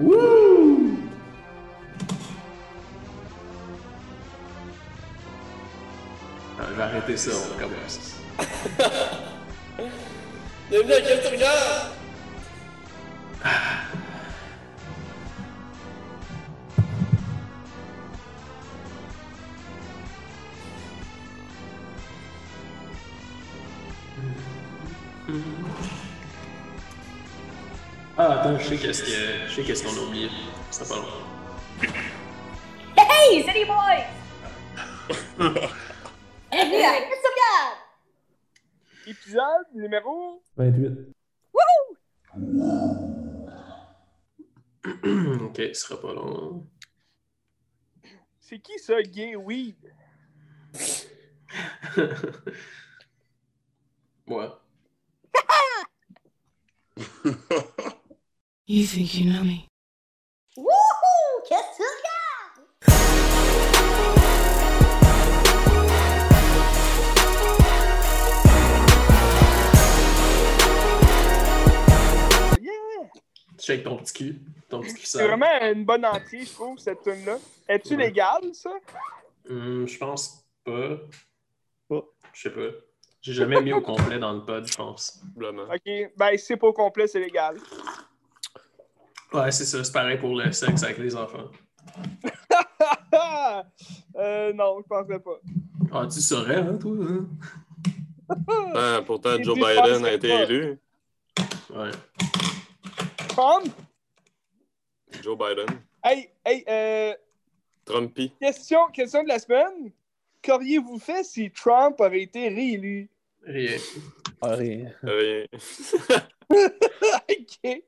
Wouh! Ah, je vais arrêter ça, on commence. Bienvenue sais qu'est-ce que- je sais qu'est-ce qu'on a oublié. Ça pas long. Hey, City Boys! Bienvenue à? Épisode numéro. 28. ok, ce sera pas long. C'est qui ça, Gay Weed? ouais. You think you know me? Wouhou! Qu'est-ce que tu regardes? Yeah! Check ton petit cul. Ton petit cul C'est sale. vraiment une bonne entrée, je trouve, cette tune-là. Es-tu Ouais. légal, ça? Hum, je pense pas. Pas. Je sais pas. J'ai jamais mis au complet dans le pod, je pense. Probablement. Ok, ben si c'est pas au complet, c'est légal. Ouais, c'est ça. C'est pareil pour le sexe avec les enfants. euh, non, je penserais pas. Ah, tu saurais, hein, toi? hein? Ah, pourtant, Joe Biden a été pas. élu. Ouais. Trump? Joe Biden. Hey, hey, euh, Trumpy. question, question de la semaine. Qu'auriez-vous fait si Trump avait été réélu? Rien. Euh, Euh, Rien. ok.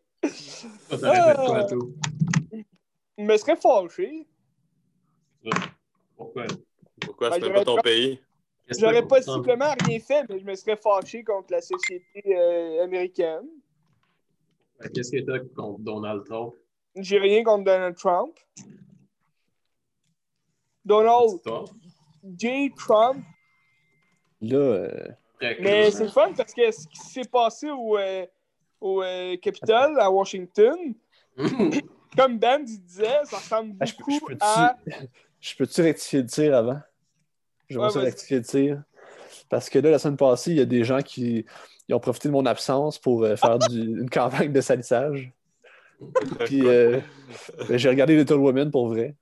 Quoi? Je me serais fâché. Pourquoi? Pourquoi? Ben, c'est pas ton pays? J'aurais possiblement rien fait, mais je me serais fâché contre la société euh, américaine. Ben, Qu'est-ce que t'as contre Donald Trump? J'ai rien contre Donald Trump. Donald Toi? J. Trump. Là, euh, Mais c'est fun parce que ce qui s'est passé au, euh, au euh, Capitole, à Washington, comme Ben il disait, ça ressemble Ah, je peux- beaucoup je peux-tu- à. Je peux-tu rectifier le tir avant? Je vais Ouais, rectifier le tir. Parce que là, la semaine passée, il y a des gens qui ils ont profité de mon absence pour euh, faire du- une campagne de salissage. Puis euh, ben, j'ai regardé Little Women pour vrai.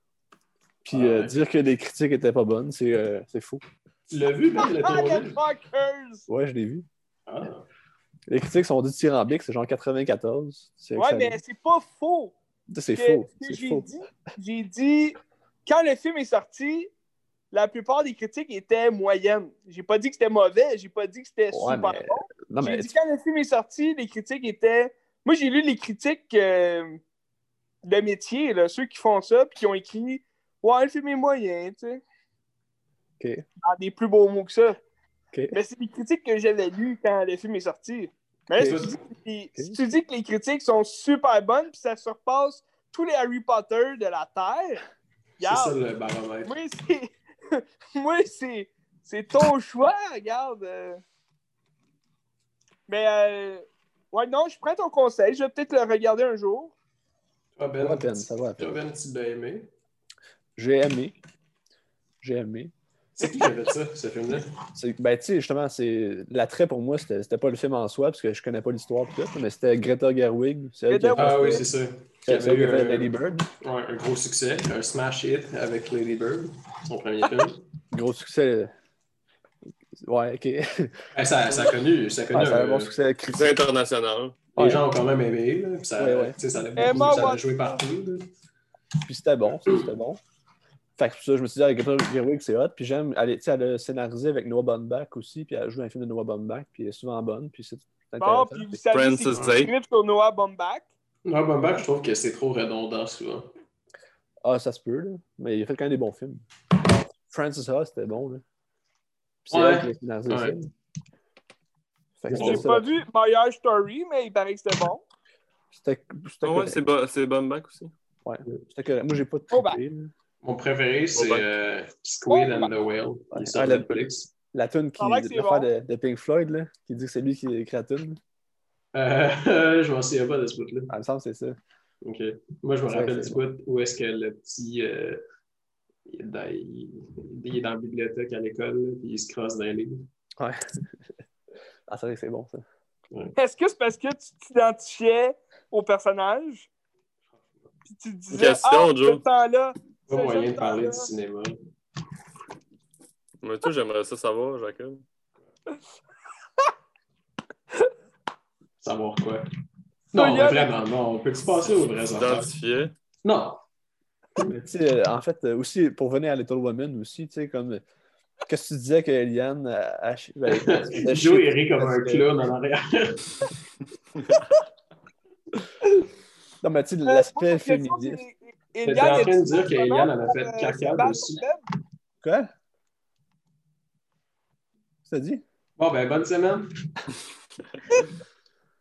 Puis Ah euh, ouais. dire que les critiques étaient pas bonnes, c'est euh, c'est fou. Tu l'as vu, Ben, le Ah, fuckers! Ouais, je l'ai vu. Ah. Les critiques sont dithyrambiques, c'est genre 94. C'est Ouais, mais c'est pas faux. C'est faux. J'ai dit, j'ai dit, quand le film est sorti, la plupart des critiques étaient moyennes. J'ai pas dit que c'était mauvais, j'ai pas dit que c'était Ouais, super mais- bon. J'ai mais dit quand le film est sorti, les critiques étaient. Moi, j'ai lu les critiques euh, de métier, là, ceux qui font ça, puis qui ont écrit Ouais, le film est moyen, tu sais. Ok. Dans des plus beaux mots que ça. Mais c'est des critiques que j'avais lues quand le film est sorti. Mais là, si, tu dis, que les- si tu dis que les critiques sont super bonnes, puis ça surpasse tous les Harry Potter de la Terre, C'est ça regarde, le baromètre. moi, c'est. Moi, c'est. C'est ton choix, regarde. Mais, euh... ouais, non, je prends ton conseil. Je vais peut-être le regarder un jour. Ben, Ça va à peine, ça va à peine. Ben, j'ai aimé. J'ai aimé. C'est qui qui a fait ça, ce film-là? Ben, tu sais, justement, c'est l'attrait pour moi, c'était pas le film en soi, parce que je connais pas l'histoire, mais c'était Greta Gerwig. C'est elle qui a Ah oui, c'est ça. Qui avait eu un, Lady Bird. ouais, un gros succès, un smash hit avec Lady Bird, son premier film. Gros succès. Ouais, ok. Eh, ça, ça a connu, ça a connu c'est un un- bon succès critique. C'est international. Les Ouais. gens ont quand même aimé, là, puis ça, Ouais, ouais. ça a, beaucoup- Emma ça a joué partout. là. Puis c'était bon, ça, c'était bon. Fait que ça, je me suis dit, avec Gerwig, c'est hot. Puis j'aime, elle, est- tu sais, elle a scénarisé avec Noah Baumbach aussi, puis elle a joué un film de Noah Baumbach, puis elle est souvent bonne, puis c'est Bon, puis vous savez, Francis c'est sur Noah Baumbach? Non, Baumbach, je trouve que c'est trop redondant souvent. Ah, ça se peut, là. Mais il a fait quand même des bons films. Francis Ha, c'était bon, là. Puis c'est Ouais. elle qui a scénarisé le film. J'ai pas vu Marriage Story, mais il paraît que c'était bon. C'était c'était Ah ouais, c'est Baumbach aussi. Ouais, c'était correct. Moi, j'ai pas Oh, bah. là. Mon préféré, c'est euh, Squid Oh, and the Whale. Est sur Ah, le- Netflix. La tune qui Ça a l'air que c'est l'affaire bon. de, de Pink Floyd, là, qui dit que c'est lui qui écrit la tune. Euh, je m'en souviens pas de ce bout-là. Ah, il me semble que c'est ça. Ok. Moi, je me rappelle du bout où est-ce que le petit. euh, il, est dans, il- il est dans la bibliothèque à l'école, puis il se crosse dans les livres. Ouais. ah, c'est vrai que c'est bon, ça. Est-ce que c'est parce que tu t'identifiais au personnage? Puis tu te disais, Question, ah, Joe. ce temps-là. Pas moyen de parler du cinéma. Mais toi, j'aimerais ça savoir, Jacob. Savoir quoi? Non, mais vraiment, non. Peux-tu passer aux vraies affaires? Identifier. Non. Mais tu sais, euh, en fait, euh, aussi, pour venir à Little Women aussi, tu sais, comme. euh, Qu'est-ce que tu disais que Eliane a. a- ben, a- Joe, comme un clown en arrière? Non, mais tu sais, l'aspect féministe. T'es en train de dire qu'Eliane en a fait euh, caca dessus. Quoi? Ça dit? Bon, ben, bonne semaine.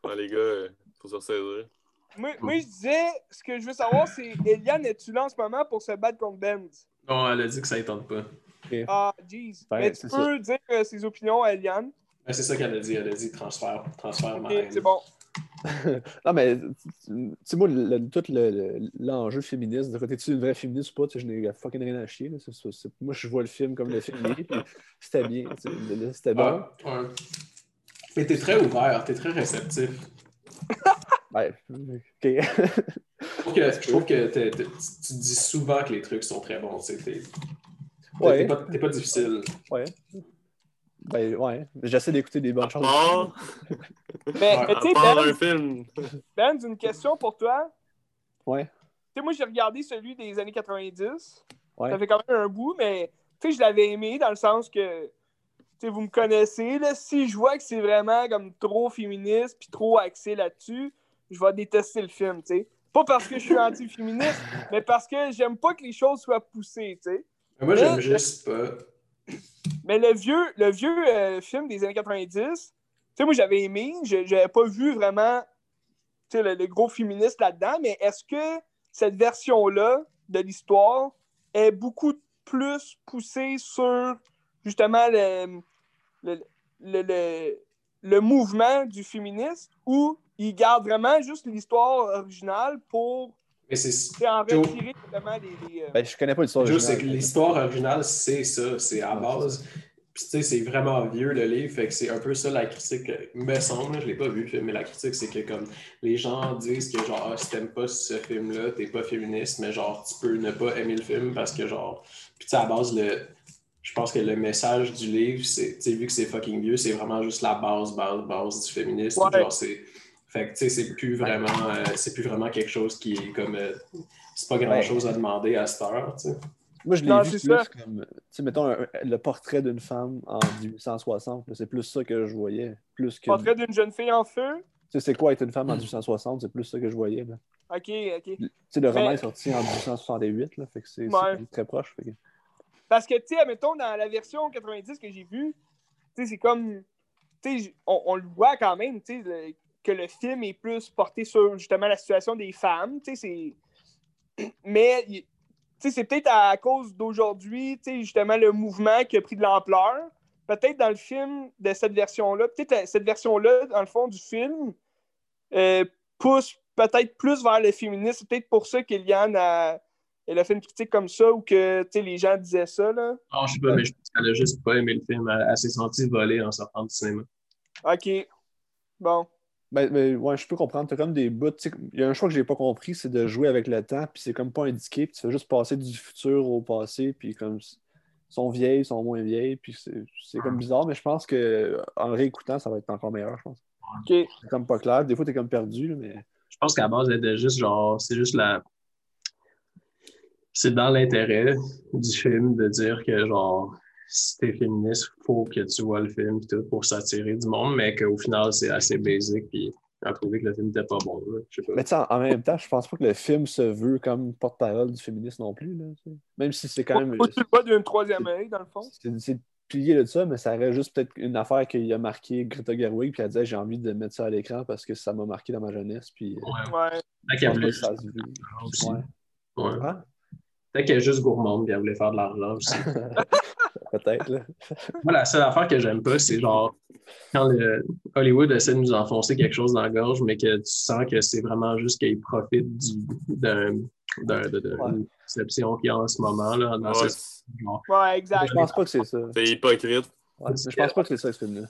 Ouais, les gars, euh, faut se ressaisir. Moi, moi, je disais, ce que je veux savoir, c'est Eliane, es-tu là en ce moment pour se battre contre Benz? Non, elle a dit que ça ne tente pas. Ah, jeez. Ben, Mais tu peux dire euh, ses opinions à Eliane? Ben, c'est ça qu'elle a dit. Elle a dit transfert. Transfert, Ok, ma haine. c'est bon. Non, mais tu sais, moi, le- tout le- le- l'enjeu féministe, de côté, tu une vraie féministe ou pas, tu sais, je n'ai fucking rien à chier. là. Moi, je vois le film comme le film c'était bien. C'était bon. Ouais, ouais. Mais t'es très ouvert, t'es très réceptif. Ouais, ok. Je trouve que, je trouve que t'es- t'es- tu dis souvent que les trucs sont très bons. tu sais, T'es Ouais. pas, pas difficile. ouais. Ben, ouais. J'essaie d'écouter des bonnes choses. Ah, Mais, Ouais, mais tu sais, un film. Benz, une question pour toi. Ouais. Tu sais, moi, j'ai regardé celui des années 90. Ouais. Ça fait quand même un bout, mais tu sais, je l'avais aimé dans le sens que, tu sais, vous me connaissez, là, si je vois que c'est vraiment comme trop féministe puis trop axé là-dessus, je vais détester le film, tu sais. Pas parce que je suis anti-féministe, mais parce que j'aime pas que les choses soient poussées, tu sais. Moi, j'aime juste pas. Mais le vieux, le vieux euh, film des années 90, tu sais, moi, j'avais aimé, je j'avais pas vu vraiment, le, le gros féministe là-dedans, mais est-ce que cette version-là de l'histoire est beaucoup plus poussée sur, justement, le, le, le, le- mouvement du féministe ou il garde vraiment juste l'histoire originale pour c'est. les... les, euh, Ben, je connais pas l'histoire originale. l'histoire originale, c'est ça, c'est à base. Puis tu sais, c'est vraiment vieux le livre, fait que c'est un peu ça la critique, me semble, je l'ai pas vu le film, mais la critique c'est que comme les gens disent que genre ah, si t'aimes pas ce film-là, t'es pas féministe, mais genre tu peux ne pas aimer le film parce que genre. Puis tu sais, à base, le. Je pense que le message du livre, c'est, tu sais, vu que c'est fucking vieux, c'est vraiment juste la base, base, base du féminisme. Ouais. Genre, c'est. Fait que tu sais, c'est plus vraiment, euh, c'est plus vraiment quelque chose qui est comme. euh, c'est pas grand chose à demander à cette heure, tu sais. Moi, je l'ai vu plus ça. comme, tu sais, mettons, un- le portrait d'une femme en 1860. là, C'est plus ça que je voyais. Plus que. portrait d'une jeune fille en feu? Tu sais, c'est quoi être une femme en 1860? C'est plus ça que je voyais. là. Ok, ok. Tu sais, le roman Mais- est sorti en 1868, là, fait que c'est Ouais. très proche. fait que- Parce que, tu sais, admettons, dans la version 90 que j'ai vue, tu sais, c'est comme. Tu sais, on, on le voit quand même, tu sais, le- que le film est plus porté sur justement la situation des femmes. Mais, c'est peut-être à cause d'aujourd'hui, justement, le mouvement qui a pris de l'ampleur. Peut-être dans le film de cette version-là, peut-être la- cette version-là, dans le fond du film, euh, pousse peut-être plus vers le féminisme. C'est peut-être pour ça qu'Eliane a, elle a fait une critique comme ça ou que les gens disaient ça. Là. Non, je sais pas, mais je pense qu'elle a juste pas aimé le film. Elle, elle s'est sentie voler en sortant du cinéma. OK. Bon. Ben, ben, ouais, je peux comprendre. T'as comme des bouts. tu Il y a un choix que j'ai pas compris, c'est de jouer avec le temps, puis c'est comme pas indiqué, puis tu fais juste passer du futur au passé, puis comme sont vieilles, sont moins vieilles, puis c'est comme bizarre, mais je pense que en le réécoutant, ça va être encore meilleur, je pense. C'est comme pas clair. Des fois, t'es comme perdu, là, mais. Je pense qu'à base, était juste genre, c'est juste la. C'est dans l'intérêt du film de dire que genre, si t'es féministe, faut que tu vois le film pis tout pour s'attirer du monde, mais qu'au final, c'est assez basic puis a trouvé que le film était pas bon. là. Pas. Mais tu sais, en, en même temps, je pense pas que le film se veut comme porte-parole du féminisme non plus. Là, même si c'est quand même. Faut tu vois d'une troisième œil, dans le fond. C'est plié de ça, mais ça reste juste peut-être une affaire qu'il a marqué Greta Gerwig, puis elle disait j'ai envie de mettre ça à l'écran parce que ça m'a marqué dans ma jeunesse. Puis, euh, Ouais. Ouais. Peut-être qu'elle ça se veut. Ouais. Ouais. Hein? Peut-être qu'elle est juste gourmande et elle voulait faire de l'argent aussi. Peut-être. là. Moi, la seule affaire que j'aime pas, c'est genre quand le Hollywood essaie de nous enfoncer quelque chose dans la gorge, mais que tu sens que c'est vraiment juste qu'ils profitent du- d'un- d'un- de- de- Ouais. d'une conception qu'il y a en ce moment. Là, dans Ouais, ce- genre. Ouais, Mais exact. je pense pas que c'est ça. C'est hypocrite. Ouais, je pense pas que c'est ça, ce film-là.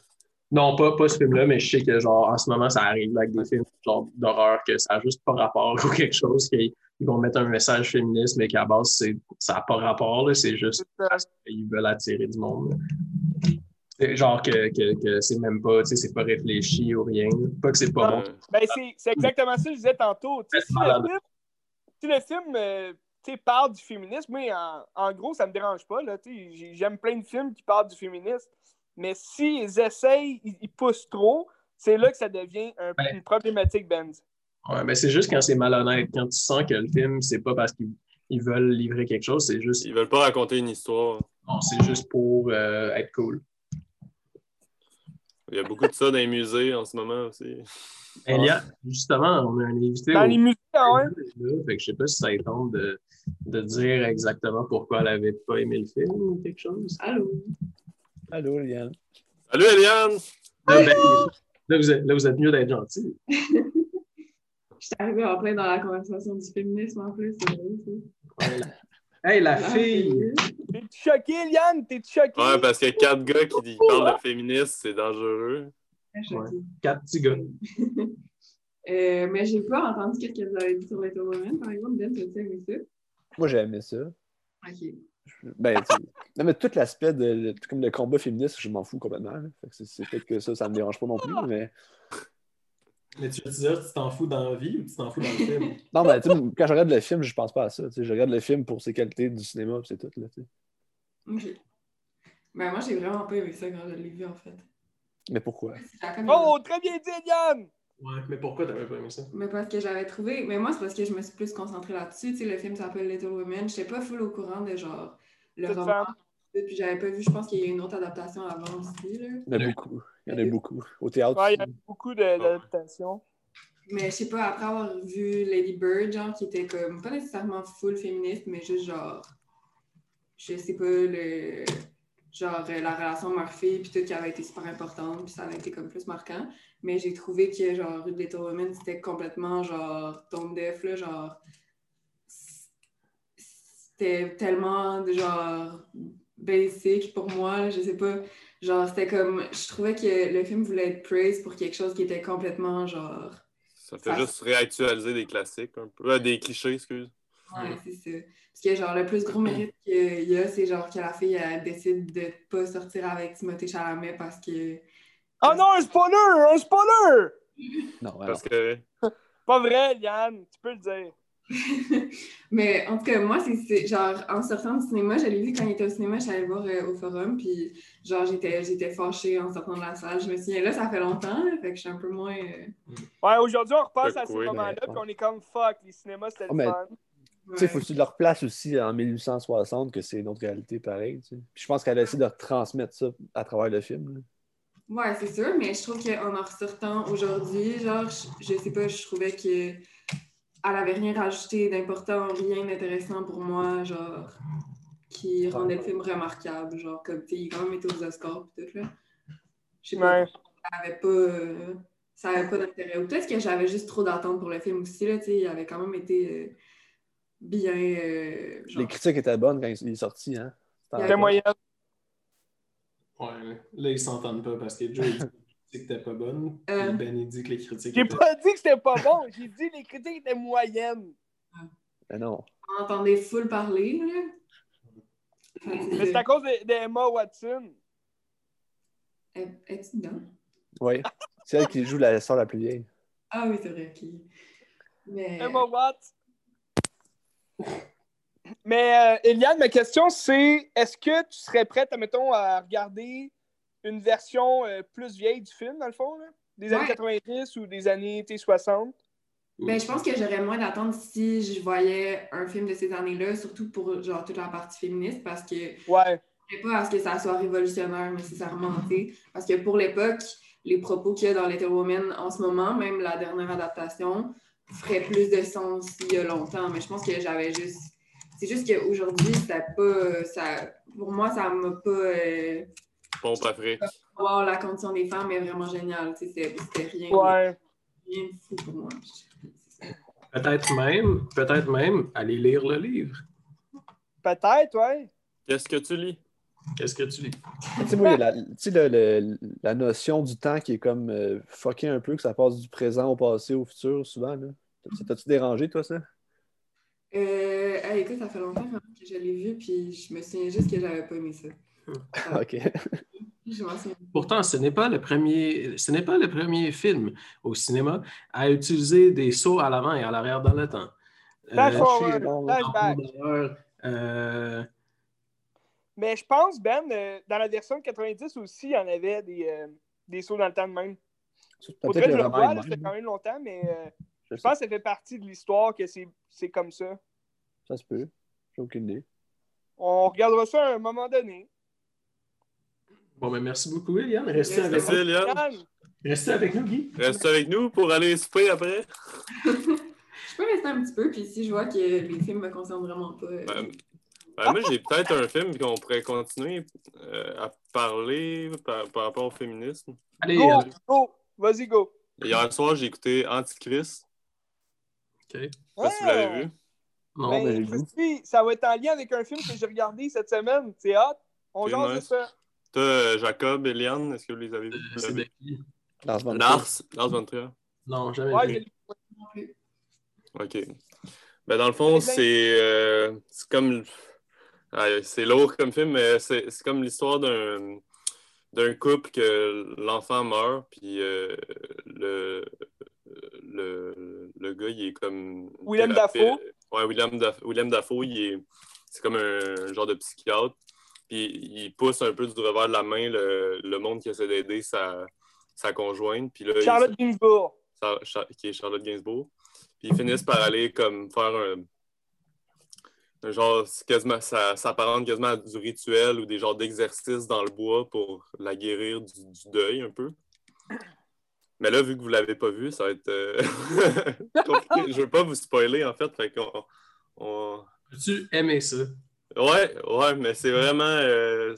Non, pas, pas ce film-là, mais je sais que genre en ce moment, ça arrive avec des films genre d'horreur que ça n'a juste pas rapport ou quelque chose qu'ils ils vont mettre un message féministe, mais qu'à base, c'est- ça n'a pas rapport. C'est juste qu'ils veulent attirer du monde. C'est Genre que, que, que c'est même pas, tu sais, c'est pas réfléchi ou rien. Pas que c'est pas bon. Ben, c'est, exactement ça que je disais tantôt. Si, le film, si le film euh, tu sais, parle du féminisme, moi, en, en gros, ça me dérange pas. Là, j'aime plein de films qui parlent du féminisme. Mais s'ils essayent, ils, ils poussent trop, c'est là que ça devient un- Ouais. une problématique, Ben. Ouais, mais c'est juste quand c'est malhonnête, quand tu sens que le film, c'est pas parce qu'ils ils veulent livrer quelque chose, c'est juste, Ils veulent pas raconter une histoire. non, c'est juste pour euh, être cool. Il y a beaucoup de ça dans les musées en ce moment aussi. Elia, justement, on a un invité. Dans au- les musées, ah ouais? Là, fait que je sais pas si ça est tente de, de dire exactement pourquoi elle avait pas aimé le film ou quelque chose. Allô? Allô, Liane. Salut Eliane! Là, ben, là, vous êtes, là, vous êtes mieux d'être gentil. Je suis arrivée en plein dans la conversation du féminisme en plus. vrai. Hey, la La fille! T'es-tu choqué, Liane? T'es-tu choqué? Ouais, parce que quatre gars qui parlent de féministes, c'est dangereux. Choquée. Quatre petits gars. Euh, mais j'ai pas entendu ce que vous avez dit sur Women, par exemple. Ben, tu as aimé ça? Moi, j'ai aimé ça. Ok. Ben, tu sais, non, mais tout l'aspect de comme le combat féministe, je m'en fous complètement. là. Fait que c'est- peut-être que ça, ça me dérange pas non plus, mais. Mais tu veux dire, tu t'en fous dans la vie ou tu t'en fous dans le film? Non, mais tu sais, quand je regarde le film, je pense pas à ça. tu sais. Je regarde le film pour ses qualités du cinéma, puis c'est tout. Là, tu sais. Ok. Ben, moi, j'ai vraiment pas aimé ça quand je l'ai vu, en fait. mais pourquoi? Oh, très bien dit, Liane! Ouais, mais pourquoi t'avais pas aimé ça? Mais parce que j'avais trouvé. Mais moi, c'est parce que je me suis plus concentrée là-dessus. Tu sais, le film s'appelle Little Women. J'étais pas full au courant de genre le Toute roman. femme. Puis j'avais pas vu, je pense qu'il y a une autre adaptation avant aussi. Là. Il y en a beaucoup. Il y en a beaucoup. Au théâtre. Ouais, il y a beaucoup d'adaptations. Mais je sais pas, après avoir vu Lady Bird, genre, qui était comme pas nécessairement full féministe, mais juste genre. Je sais pas, le. Genre, la relation Murphy, puis tout qui avait été super importante, puis ça avait été comme plus marquant. Mais j'ai trouvé que, genre, Little Women, c'était complètement, genre, tone deaf, là, genre. C'était tellement, genre, basic pour moi, là, je sais pas. Genre, c'était comme. Je trouvais que le film voulait être praise pour quelque chose qui était complètement, genre. Ça fait Ça- juste réactualiser des classiques un peu. Euh, des clichés, excuse. Ouais, c'est ça. Parce que, genre, le plus gros mérite qu'il y a, c'est genre que la fille, elle décide de pas sortir avec Timothée Chalamet parce que. Oh non, un spoiler! Un spoiler! Non, alors. Parce que Pas vrai, Liane, tu peux le dire. Mais en tout cas, moi, c'est- c'est genre, en sortant du cinéma, je l'ai vu quand il était au cinéma, je suis allée le voir euh, au forum, puis genre, j'étais j'étais fâchée en sortant de la salle. Je me souviens, là, ça fait longtemps, là, fait que je suis un peu moins. euh, Ouais, aujourd'hui, on repasse à ces oui, moments-là, mais- puis on est comme fuck, les cinémas, c'était Oh, le fun. Tu sais, ouais. faut que tu leur places aussi en 1860 que c'est une autre réalité pareille. tu sais. Puis je pense qu'elle a essayé de transmettre ça à travers le film. là. Ouais, c'est sûr, mais je trouve qu'en en ressortant aujourd'hui, genre, je, je sais pas, je trouvais que elle avait rien rajouté d'important, rien d'intéressant pour moi, genre, qui rendait le film remarquable, genre, comme, tu sais, quand même été aux Oscars pis tout, là. Je sais pas, Ouais. ça avait pas, euh, ça avait pas d'intérêt. Ou peut-être que j'avais juste trop d'attentes pour le film aussi, là, tu sais, il avait quand même été euh, bien, euh, genre, Les critiques étaient bonnes quand il est sorti. Hein? C'était C'était moyen. Ouais, là, ils s'entendent pas parce que Joe il dit que t'es pas bonne. Euh. Ben, il dit que les critiques. J'ai étaient- pas dit que c'était pas bon, j'ai dit que les critiques étaient moyennes. Mais non. on entendait full parler, là. Mais c'est à cause de- d'Emma Watson. Es- Es-tu dedans? Oui. C'est elle qui joue la sœur la plus vieille. Ah oui, c'est vrai. Mais... Emma Watts. Mais euh, Eliane, ma question c'est est-ce que tu serais prête, mettons, à regarder une version euh, plus vieille du film, dans le fond, là? des années Ouais. 90 ou des années tu sais, 60? Ben, je pense que j'aurais moins d'attente si je voyais un film de ces années-là, surtout pour genre toute la partie féministe, parce que Ouais. je ne pas à ce que ça soit révolutionnaire nécessairement. Parce que pour l'époque, les propos qu'il y a dans Little Women en ce moment, même la dernière adaptation, ferait plus de sens il y a longtemps. Mais je pense que j'avais juste. C'est juste qu'aujourd'hui, ça pas. Ça... pour moi, ça m'a pas. Euh, Pompe Afrique. wow, la condition des femmes est vraiment géniale. C'était rien, Ouais. rien de fou pour moi. Peut-être même, peut-être même aller lire le livre. Peut-être, ouais. Qu'est-ce que tu lis? Qu'est-ce que tu lis? Tu sais, moi, la, tu sais, le- le- la notion du temps qui est comme euh, fuckée un peu, que ça passe du présent au passé, au futur, souvent. Là. Ça T'as-tu dérangé, toi, ça? Euh, hey, écoute, ça fait longtemps que je l'ai vu, puis je me souviens juste que j'avais pas aimé ça. OK. Je m'en souviens. Pourtant, ce n'est pas le premier, ce n'est pas le premier film au cinéma à utiliser des sauts à l'avant et à l'arrière dans le temps. Flash Euh, forward, flashback. Euh, Mais je pense, Ben, euh, dans la version de 90 aussi, il y en avait des, euh, des sauts dans le temps de même. Peut-être que je le vois, même, quand même longtemps, mais euh, je pense que ça fait partie de l'histoire que c'est c'est comme ça. Ça se peut. J'ai aucune idée. On regardera ça à un moment donné. bon, ben, merci beaucoup, Eliane. Restez avec, Merci, Eliane. Restez avec nous, Guy. Reste avec nous pour aller souper après. Je peux rester un petit peu, puis si je vois que les films me concernent vraiment pas. euh, Ben, ben, moi, j'ai peut-être un film qu'on pourrait continuer euh, à parler par, par rapport au féminisme. Allez, go, euh, go, vas-y, go. Hier soir, j'ai écouté Antichrist. OK. Je sais pas si vous l'avez vu. Non, Ben, mais goût. Christy, ça va être en lien avec un film que j'ai regardé cette semaine. C'est hot. On jase de nice. ça. Toi, euh, Jacob, Eliane, est-ce que vous les avez vus? euh, c'est l'avez- de qui? Lars von Trier. Lars, Lars von Trier. Non, jamais Ouais, vu. je. OK. Ben, dans le fond, C'est bien. c'est euh, comme. Ah, c'est lourd comme film, mais c'est c'est comme l'histoire d'un d'un couple que l'enfant meurt, puis euh, le, le, le gars, il est comme. William. Dafoe? Ouais, William, Daf- William Dafoe, il est. C'est comme un, genre de psychiatre. Puis il pousse un peu du revers de la main le, le monde qui essaie d'aider sa, sa conjointe. Puis là, il- Charlotte Gainsbourg. Char- qui est Charlotte Gainsbourg. Puis ils finissent par aller comme faire un, un genre, quasiment, ça s'apparente quasiment à du rituel ou des genres d'exercices dans le bois pour la guérir du, du deuil un peu. Mais là, vu que vous ne l'avez pas vu, ça va être euh, compliqué. Je veux pas vous spoiler en fait. fait on- As-tu aimé ça? Ouais, ouais, mais c'est vraiment. euh,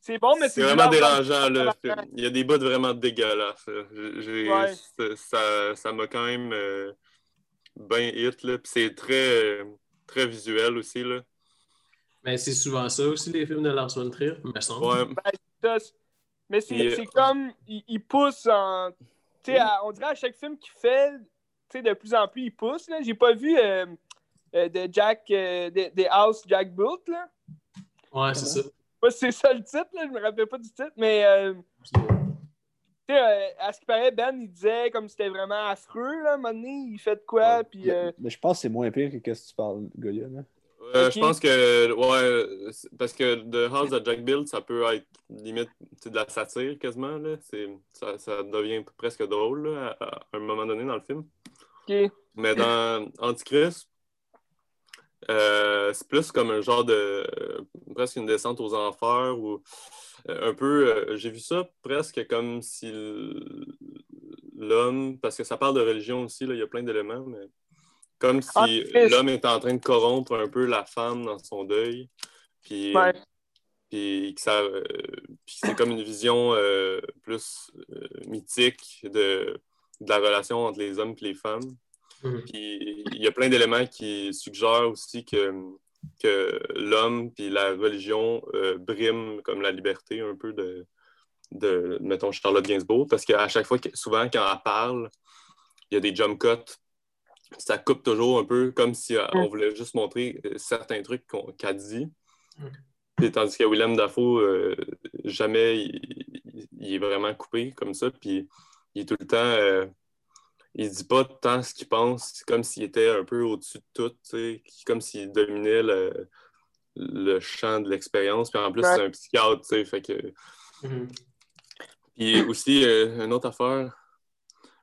C'est bon, mais c'est c'est vraiment dérangeant. Là. Il y a des bouts vraiment dégueulasses. Ouais. Ça ça m'a quand même euh, bien hit. là. Puis c'est très, très visuel aussi. Là. Mais c'est souvent ça aussi, les films de Lars von Trier, me semble. Ouais. Mais c'est Et- c'est comme, il, il pousse en. Tu sais, on dirait à chaque film qu'il fait, tu sais, de plus en plus, il pousse. là. J'ai pas vu euh, euh, de Jack, euh, de, de House Jack Built, là. Ouais, c'est ça. C'est ça le titre, là, je me rappelle pas du titre, mais euh, tu sais, euh, à ce qui paraît, Ben, il disait comme c'était vraiment affreux, là, à un moment donné, il fait de quoi, Ouais. puis euh, Mais je pense que c'est moins pire que qu'est-ce que tu parles, Goya. Là. Euh. Je pense que, ouais, parce que The House of Jack Build, ça peut être limite de la satire quasiment. Là. Ça, ça devient presque drôle là, à, à un moment donné dans le film. Mais dans Antichrist, euh, c'est plus comme un genre de. euh, presque une descente aux enfers ou euh, un peu. J'ai vu ça presque comme si l'homme. Parce que ça parle de religion aussi, là, il y a plein d'éléments, mais comme si Antichrist. l'homme était en train de corrompre un peu la femme dans son deuil. Puis, Ouais. puis que ça, euh, puis c'est comme une vision euh, plus euh, mythique de, de la relation entre les hommes et les femmes. Mhm. Puis il y a plein d'éléments qui suggèrent aussi que, que l'homme puis la religion euh, briment comme la liberté un peu de, de mettons, Charlotte Gainsbourg, parce qu'à chaque fois, que, souvent, quand elle parle, il y a des jump cuts. Ça coupe toujours un peu comme si euh, on voulait juste montrer euh, certains trucs qu'on- qu'elle dit. Puis, tandis que Willem Dafoe, euh, jamais il, il- il est vraiment coupé comme ça. Puis il est tout le temps. il dit pas tant ce qu'il pense. Comme s'il était un peu au-dessus de tout. Comme s'il dominait le, le champ de l'expérience. Puis en plus, Ouais. c'est un psychiatre. tu sais, Fait que. Mhm. Puis aussi, une autre affaire.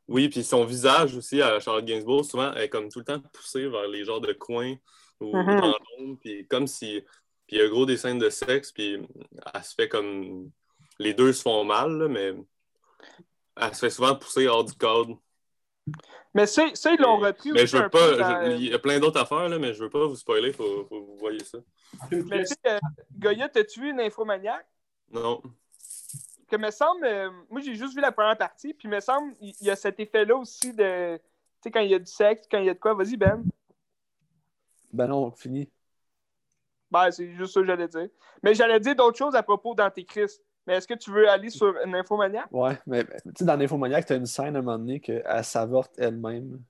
Oui, puis son visage aussi à Charlotte Gainsbourg, souvent, est comme tout le temps poussé vers les genres de coins ou Mhm. dans l'ombre. Puis comme si. Puis il y a gros des scènes de sexe, puis elle se fait comme. Les deux se font mal, là, mais elle se fait souvent pousser hors du cadre. Mais ça, ils l'ont repris Mais aussi je veux un pas. je- Il y a plein d'autres affaires, là, mais je veux pas vous spoiler, faut, faut que vous voyez ça. Mais tu sais, euh, Goya, t'as-tu vu une infomaniac? Non. Que me semble, euh, moi j'ai juste vu la première partie, puis me semble, il y a cet effet-là aussi de, tu sais, quand il y a du sexe, quand il y a de quoi, vas-y Ben. Ben non, fini. Ben, c'est juste ça que j'allais dire. Mais j'allais dire d'autres choses à propos d'Antéchrist. Mais est-ce que tu veux aller sur une infomaniac? Ouais, mais mais, tu sais, dans Nymphomaniac, t'as une scène à un moment donné qu'elle s'avorte elle-même.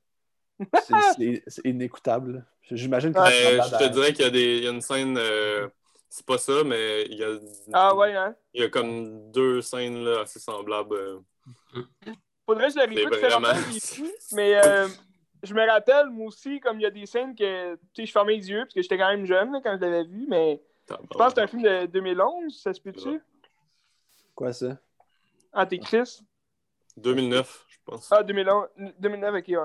C'est- inécoutable. J'imagine que Ben, semblable je te dirais qu'il y, a des- il y a une scène. euh, c'est pas ça, mais il y a. Ah ouais, hein? Il y a comme deux scènes là, assez semblables. euh. Faudrait que je le réécoute. Vraiment- Mais euh, je me rappelle, moi aussi, comme il y a des scènes que, tu sais, je fermais les yeux, parce que j'étais quand même jeune là, quand je l'avais vu, mais je pense que c'est un film de 2011, ça se peut-tu? Quoi ça? Antéchrist? 2009, je pense. Ah, 2011, 2009, ok, ouais.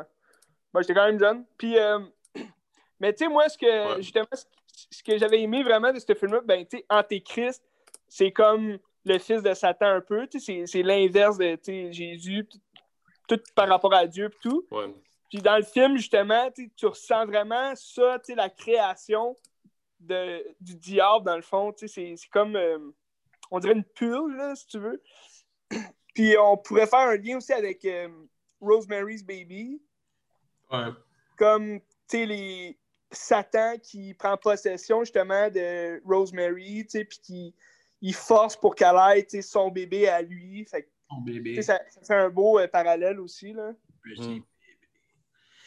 Bon, j'étais quand même jeune. Puis, euh, mais tu sais, moi, ce que, Ouais. justement, ce, que j'avais aimé vraiment de ce film-là, ben, tu sais, Antéchrist, c'est comme le fils de Satan un peu, tu sais, c'est- c'est l'inverse de, tu sais, Jésus, tout, par rapport à Dieu, puis tout. Ouais. Puis dans le film, justement, tu ressens vraiment ça, tu sais, la création de, du diable, dans le fond. tu sais, C'est c'est comme, euh, on dirait une purge, là, si tu veux. Puis on pourrait faire un lien aussi avec euh, Rosemary's Baby, Ouais. comme, tu sais, les Satan qui prend possession, justement, de Rosemary, tu sais, puis qui il force pour qu'elle sais, son bébé à lui. Fait tu bébé. sais, ça, ça fait un beau euh, parallèle aussi, là.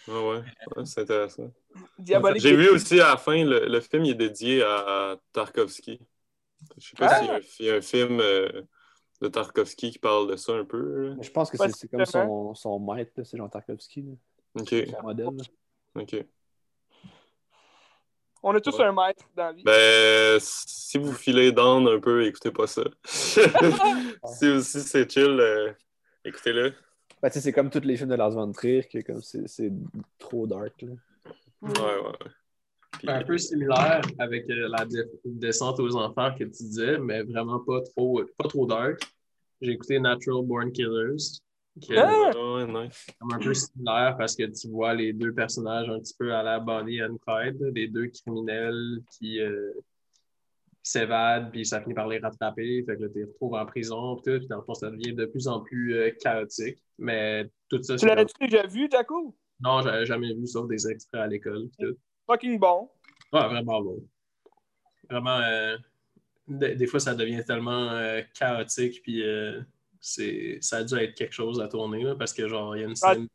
Ah ouais, ouais, c'est intéressant. Diabolique. J'ai vu aussi à la fin, le, le film il est dédié à Tarkovsky. Je sais pas Ah! s'il y a un- il y, a un film euh, de Tarkovsky qui parle de ça un peu. là. Je pense que c'est comme son, son maître, c'est Jean Tarkovsky, là. Ok, son modèle. là. ok. On a tous Ouais. un maître dans la vie. Ben, si vous filez down un peu, écoutez pas ça. si aussi c'est chill, euh, écoutez-le. Ben, tu sais, c'est comme tous les films de Lars von Trier, que comme c'est c'est trop dark. Là. Ouais, ouais. Puis, Un peu similaire avec euh, la descente aux enfers que tu disais, mais vraiment pas trop, pas trop dark. J'ai écouté Natural Born Killers, Ah! ouais, nice. comme un peu similaire parce que tu vois les deux personnages un petit peu à la Bonnie and Clyde, les deux criminels qui euh, s'évadent, puis ça finit par les rattraper. Fait que là, tu les retrouves en prison, puis tout, puis dans le fond, ça devient de plus en plus euh, chaotique. Mais tout ça, Tu l'avais-tu déjà vu, Jaco? Non, j'avais jamais vu sauf des extraits à l'école. Fucking bon. Ouais, vraiment bon. Vraiment, euh, des, des fois, ça devient tellement euh, chaotique, puis euh, c'est, ça a dû être quelque chose à tourner, là, parce que, genre, il y a une Ah, scène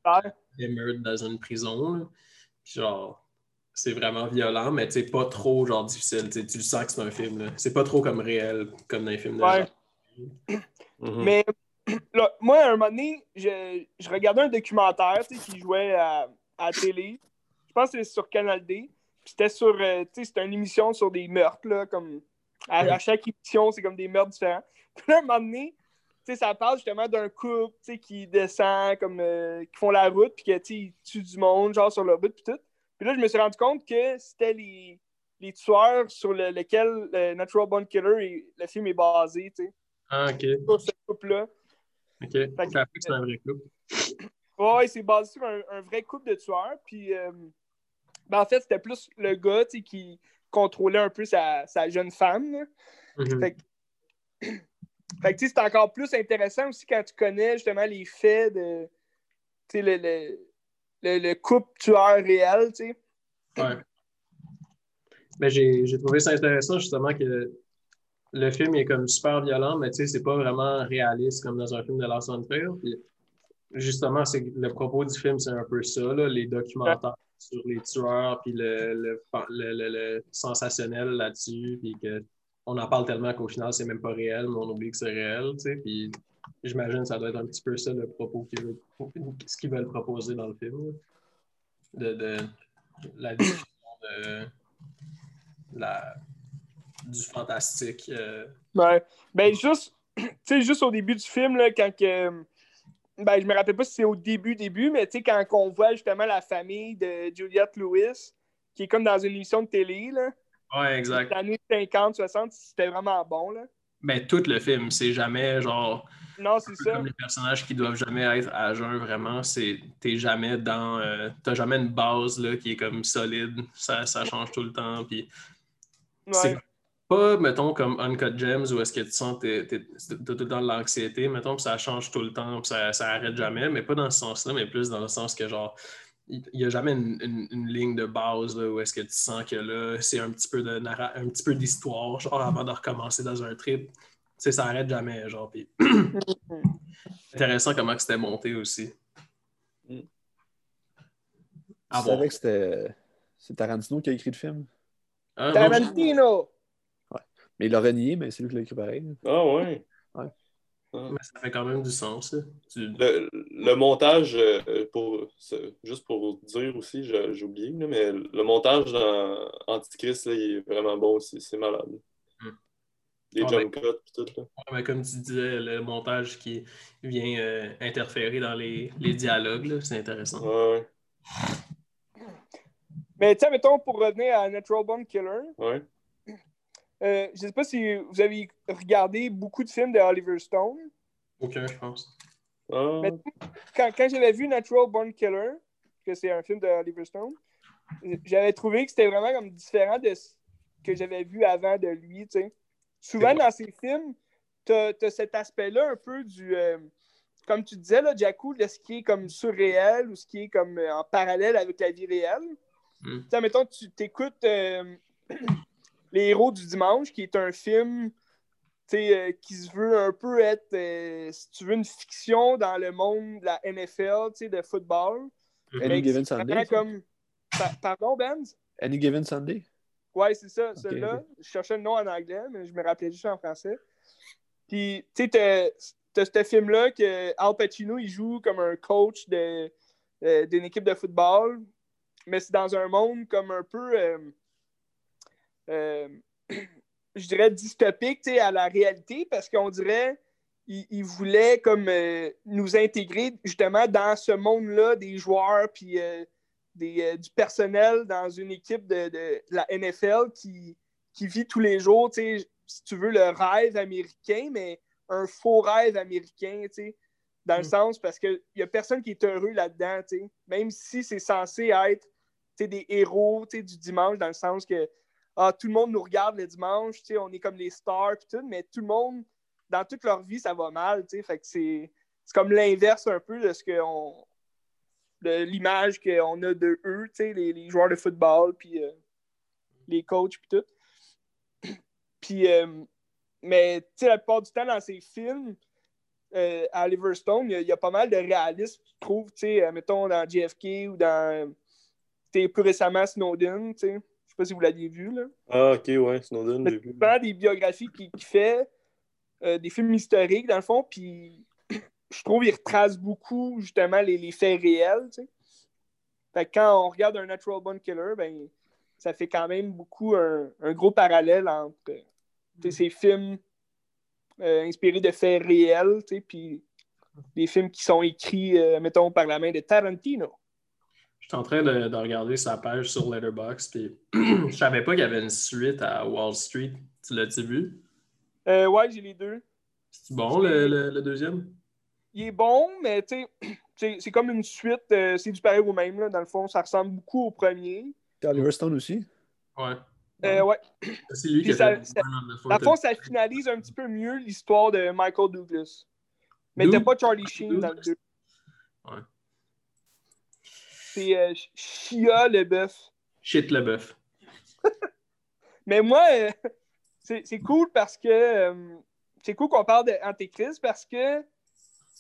d'émeute dans une prison, là, puis genre, c'est vraiment violent, mais sais, pas trop, genre, difficile. Tu le sens que c'est un film, là. C'est pas trop comme réel, comme dans les films de Ouais. genre. Mhm. Mais là, moi, à un moment donné, je, je regardais un documentaire tu sais, qui jouait à, à la télé. Je pense que c'était sur Canal D. Puis C'était sur. euh, tu sais, c'était une émission sur des meurtres, là, comme. À, à chaque émission, c'est comme des meurtres différents. Puis là, à un moment donné, ça parle justement d'un couple tu sais, qui descend, comme. euh, qui font la route, puis que, tu sais, ils tuent du monde, genre sur la route, puis tout. Puis là, je me suis rendu compte que c'était les, les tueurs sur le- lesquels euh, Natural Born Killer, et, le film est basé, tu sais, Ah, ok. sur ce couple-là. Ok. Appris que c'est un vrai couple. Ouais, c'est basé sur un, un vrai couple de tueurs. Puis, euh, ben, en fait, c'était plus le gars qui contrôlait un peu sa, sa jeune femme. Fait Fait que, c'est encore plus intéressant aussi quand tu connais justement les faits de. Le, le, le, le couple tueur réel, tu sais. Ouais. Mais j'ai trouvé ça intéressant justement que le film est comme super violent, mais tu sais, c'est pas vraiment réaliste comme dans un film de Lars von Trier. Puis justement, c'est le propos du film, c'est un peu ça, là, les documentaires sur les tueurs, puis le, le, le, le- le sensationnel là-dessus, puis que on en parle tellement qu'au final, c'est même pas réel, mais on oublie que c'est réel. Puis j'imagine que ça doit être un petit peu ça le propos qu'ils veulent, ce qu'ils veulent proposer dans le film. De, de la discussion du fantastique. euh, Ouais. Ben, juste, juste au début du film, là, quand que. Ben, je me rappelle pas si c'est au début, début, mais quand on voit justement la famille de Juliette Lewis, qui est comme dans une émission de télé, là, Ouais, exact. des années 50, 60, c'était vraiment bon, là. Ben, tout le film, c'est jamais genre. Non, c'est ça. Comme les personnages qui doivent jamais être à jeun, vraiment, c'est t'es jamais dans. euh, T'as jamais une base là, qui est comme solide. Ça, ça change tout le temps. Puis c'est pas, mettons, comme Uncut Gems où est-ce que tu sens que t'as tout le temps de l'anxiété, mettons, puis ça change tout le temps, puis ça, ça arrête jamais, mais pas dans ce sens-là, mais plus dans le sens que genre. Il n'y a jamais une, une- une ligne de base là, où est-ce que tu sens que là, c'est un petit peu de narra- un petit peu d'histoire, genre avant de recommencer dans un trip. Tu sais, ça arrête jamais, genre. Puis intéressant comment c'était monté aussi. Tu Ah bon. que c'était c'est Tarantino qui a écrit le film? Ah, non, Tarantino! Mais il l'a renié, mais c'est lui qui l'a écrit pareil. Ah ouais. Ouais. Ah. mais ça fait quand même du sens. Tu- Le, le montage, euh, pour, juste pour dire aussi, j'ai oublié, là, mais le montage dans Antichrist, là, il est vraiment bon aussi, c'est malade. Hmm. Les Ah, jump cuts et tout. Là. Mais comme tu disais, le montage qui vient euh, interférer dans les, les dialogues, là, c'est intéressant. Ouais, Mais sais, mettons, pour revenir à Natural Born Killer, ouais. Euh, je sais pas si vous avez regardé beaucoup de films de Oliver Stone. Aucun, je pense. Ah, Mais- Quand, quand j'avais vu Natural Born Killer, que c'est un film de Oliver Stone, j'avais trouvé que c'était vraiment comme différent de ce que j'avais vu avant de lui, tu sais. Souvent, dans ces films, t'as as cet aspect-là un peu du... euh, comme tu disais, là, de ce qui est comme surréel ou ce qui est comme euh, en parallèle avec la vie réelle. Mm. Tu sais, mettons, tu t'écoutes euh, Les Héros du Dimanche, qui est un film tu sais, euh, qui se veut un peu être, euh, si tu veux, une fiction dans le monde de la NFL, tu sais, de football. Mhm. Any Given Sunday. vraiment comme... Pa- Pardon, Benz? Any Given Sunday? Ouais, c'est ça, celui-là. Je cherchais le nom en anglais, mais je me rappelais juste en français. Puis, tu sais, t'as- ce film-là que Al Pacino, il joue comme un coach de- euh, d'une équipe de football, mais c'est dans un monde comme un peu, euh, je dirais, dystopique, à la réalité, parce qu'on dirait il, il voulait comme euh, nous intégrer justement dans ce monde-là des joueurs, puis euh, des, du personnel dans une équipe de, de la NFL qui, qui vit tous les jours, tu sais, si tu veux, le rêve américain, mais un faux rêve américain, tu sais, dans le Mm. sens parce qu'il n'y a personne qui est heureux là-dedans, tu sais, même si c'est censé être des héros du dimanche, dans le sens que ah, tout le monde nous regarde le dimanche, on est comme les stars, puis tout, mais tout le monde, dans toute leur vie, ça va mal, fait que c'est comme l'inverse un peu de ce que on, de l'image qu'on a de eux, les, les joueurs de football, puis euh, les coachs, puis tout. Puis, euh, mais, la plupart du temps, dans ces films, euh, à Oliver Stone, il y, a- pas mal de réalisme, tu euh, mettons, dans JFK ou dans, plus récemment, Snowden, tu sais. Je sais pas si vous l'aviez vu, là. Ah, ok, ouais, Snowden, Mais j'ai vu. des biographies qu'il qu'il fait, euh, des films historiques, dans le fond, puis je trouve qu'il retrace beaucoup, justement, les, les faits réels, tu sais. Fait que quand on regarde un Natural Born Killer, ben, ça fait quand même beaucoup un, un gros parallèle entre sais, ces films euh, inspirés de faits réels, tu sais, puis des films qui sont écrits, euh, mettons, par la main de Tarantino. Je suis en train de, de regarder sa page sur Letterboxd, puis je savais pas qu'il y avait une suite à Wall Street. Tu l'as-tu vu? Euh, ouais, j'ai les deux. C'est bon, le, le- le deuxième? il est bon, mais tu sais, c'est c'est comme une suite, euh, c'est du pareil au même, là, dans le fond, ça ressemble beaucoup au premier. Oliver Stone aussi? Ouais. Euh, ouais. C'est lui qui a fait ça- Dans le fond, ça finalise un petit peu mieux l'histoire de Michael Douglas. Mais t'as pas Charlie Sheen dans le deux. Ouais. C'est euh, Chia le bœuf. Shit le bœuf. Mais moi, euh, c'est c'est cool parce que euh, c'est cool qu'on parle d'Antéchrist parce que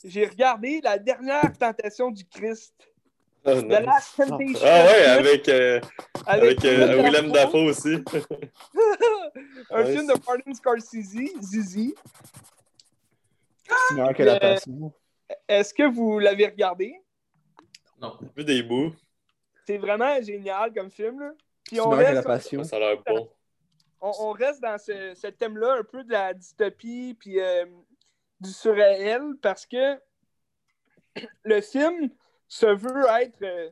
j'ai regardé la dernière tentation du Christ. Ah, The nice. Last Temptation. Ah ouais, avec, euh, Avec avec euh, Willem Dafoe. Aussi. un Nice. film de Martin Scorsese, Zizi. C'est meilleur que la passion. Est-ce que vous l'avez regardé? Non. Vu des bouts. C'est vraiment génial comme film. Là. Puis on que la reste, passion. Ça a l'air bon. on, on reste dans ce, ce thème-là, un peu de la dystopie puis euh, du surréel, parce que le film se veut être euh,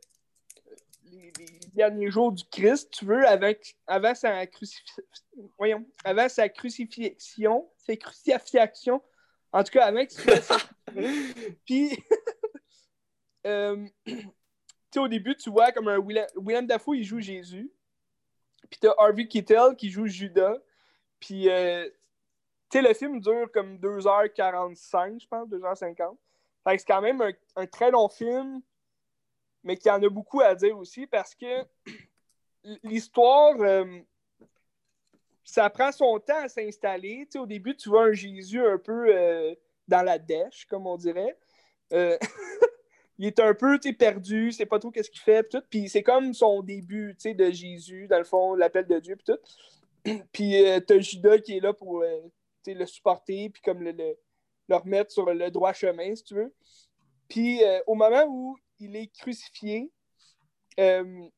les, les derniers jours du Christ, tu veux, avec, avant sa crucifixion. Voyons, avant sa crucifixion, sa crucifixion. En tout cas, avec Puis, euh, au début, tu vois comme un William Dafoe, il joue Jésus. Puis t'as Harvey Keitel qui joue Judas. Puis, euh, tu sais, le film dure comme 2h45, je pense, 2h50. Fait que c'est quand même un, très long film mais qui en a beaucoup à dire aussi parce que l'histoire, euh, ça prend son temps à s'installer. Tu au début, tu vois un Jésus un peu dans la dèche, comme on dirait. il est un peu perdu, c'est pas trop qu'est-ce qu'il fait. Puis c'est comme son début de Jésus, dans le fond, l'appel de Dieu, puis tout. puis t'as Judas qui est là pour le supporter, puis comme le, le, remettre sur le droit chemin, si tu veux. Puis au moment où il est crucifié. Euh,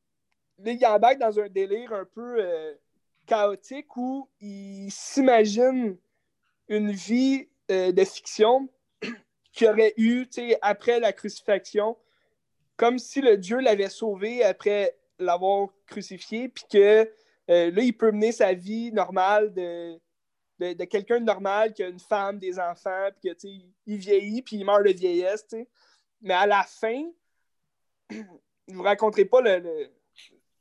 là, il embarque dans un délire un peu euh, chaotique où il s'imagine une vie euh, de fiction qu'il aurait eu après la crucifixion, comme si le Dieu l'avait sauvé après l'avoir crucifié, puis que là, il peut mener sa vie normale de, de, quelqu'un de normal qui a une femme, des enfants, puis que, il vieillit, puis il meurt de vieillesse. Mais à la fin, je ne vous raconterai pas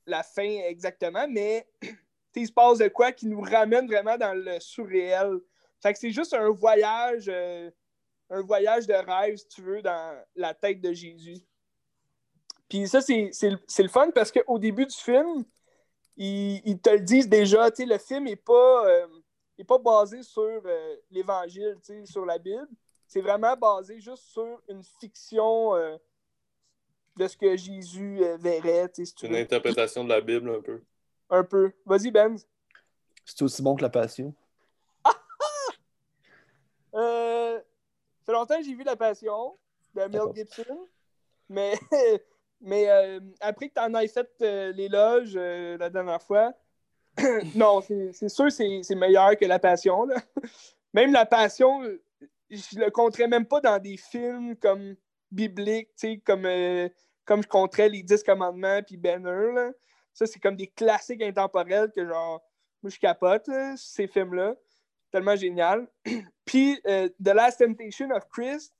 la fin exactement, mais il se passe de quoi qui nous ramène vraiment dans le surréel. Fait que c'est juste un voyage, euh, un voyage de rêve, si tu veux, dans la tête de Jésus. Puis ça, c'est le fun parce qu'au début du film, ils, te le disent déjà, le film n'est pas, euh, pas basé sur euh, l'Évangile, sur la Bible. C'est vraiment basé juste sur une fiction de ce que Jésus euh, verrait. C'est une interprétation de la Bible un peu. Un peu. Vas-y, Ben. C'est aussi bon que la Passion. euh, ça fait longtemps que j'ai vu La Passion de Mel Gibson. Mais, mais euh, après que tu en aies fait euh, l'éloge la dernière fois, non, c'est sûr que c'est meilleur que La Passion. Là. Même La Passion, je le compterais même pas dans des films comme bibliques, comme comme je compterais les 10 commandements puis Banner. Ça, c'est comme des classiques intemporels que, genre, moi, je capote, ces films-là. Tellement génial. puis euh, The Last Temptation of Christ,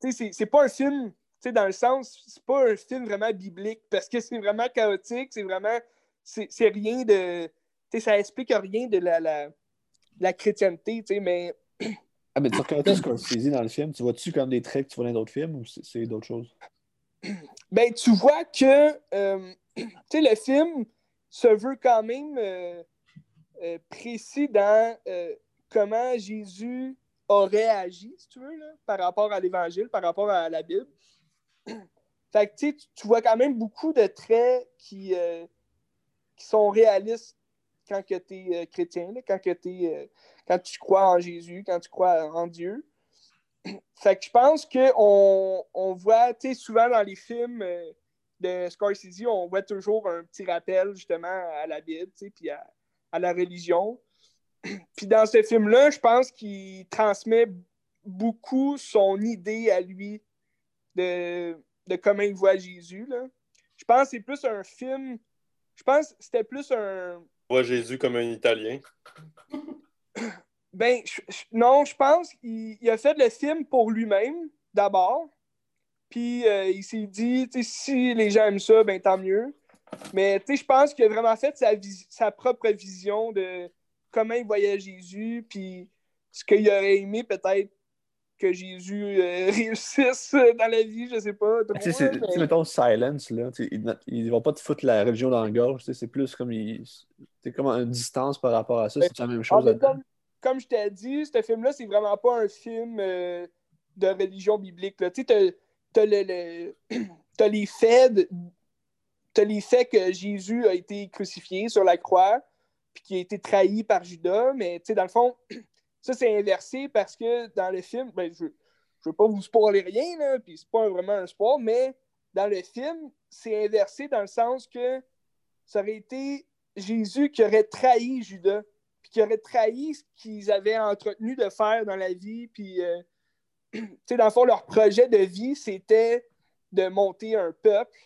c'est pas un film, dans le sens, c'est pas un film vraiment biblique parce que c'est vraiment chaotique, c'est vraiment. C'est rien de. ça explique rien de la, la, la chrétienté, mais. ah, mais tu reconnais ce qu'on dit dans le film? Tu vois-tu comme des traits que tu vois dans d'autres films ou c'est d'autres choses? ben, tu vois que euh, le film se veut quand même euh, euh, précis dans comment Jésus aurait agi, si tu veux, par rapport à l'Évangile, par rapport à la Bible. Fait que, tu, vois quand même beaucoup de traits qui, qui sont réalistes quand tu es chrétien, quand, tu crois en Jésus, quand tu crois en Dieu. fait que je pense qu'on on voit, souvent dans les films euh, de Scorsese, on voit toujours un petit rappel justement à la Bible, tu sais, puis à, la religion. puis dans ce film-là, je pense qu'il transmet beaucoup son idée à lui de, de comment il voit Jésus. Là. Je pense que c'est plus un film. Je pense que c'était plus un. Voit Jésus comme un Italien. Ben, non, je pense qu'il a fait le film pour lui-même, d'abord. Puis euh, il s'est dit, si les gens aiment ça, ben tant mieux. Mais je pense qu'il a vraiment fait sa, sa, propre vision de comment il voyait Jésus, puis ce qu'il aurait aimé peut-être que Jésus euh, réussisse dans la vie, je sais pas. Tu sais, mettons Silence, là, ils ne vont pas te foutre la religion dans la gorge, c'est plus comme, c'est comme une distance par rapport à ça, c'est la même chose comme je t'ai dit, ce film-là, c'est vraiment pas un film euh, de religion biblique. Tu sais, t'as les faits faits que Jésus a été crucifié sur la croix, puis qu'il a été trahi par Judas, mais dans le fond, ça c'est inversé parce que dans le film, ben, je ne veux pas vous spoiler rien, là, puis c'est pas vraiment un spoil, mais dans le film, c'est inversé dans le sens que ça aurait été Jésus qui aurait trahi Judas qui auraient trahi ce qu'ils avaient entretenu de faire dans la vie. Puis, euh, tu sais, dans le fond, leur projet de vie, c'était de monter un peuple,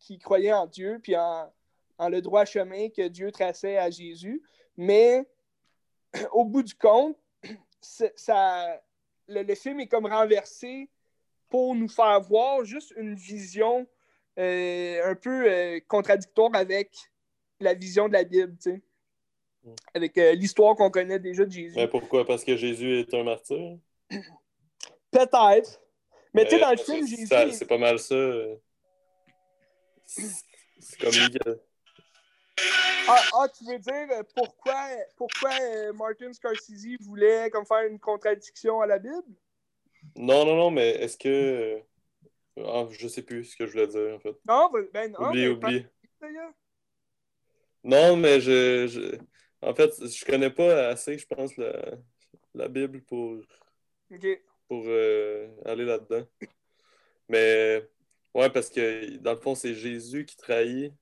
qui croyaient en Dieu, puis en, en le droit chemin que Dieu traçait à Jésus. Mais au bout du compte, ça, le, le film est comme renversé pour nous faire voir juste une vision euh, un peu euh, contradictoire avec la vision de la Bible, tu sais. Mm. Avec euh, l'histoire qu'on connaît déjà de Jésus. Mais pourquoi? Parce que Jésus est un martyr? Peut-être. Mais tu sais, dans le film, Jésus. ça- C'est pas mal ça. Euh. C'est comme a- Ah, ah, tu veux dire euh, pourquoi, pourquoi euh, Martin Scorsese voulait comme faire une contradiction à la Bible? Non, non, non, mais est-ce que. Ah, je sais plus ce que je voulais dire, en fait. Non, ben- ben non. Oublie, oublie. Non, mais je, je- En fait, je connais pas assez, je pense, la, la Bible pour, pour euh, aller là-dedans. Mais. Ouais, parce que dans le fond, c'est Jésus qui trahit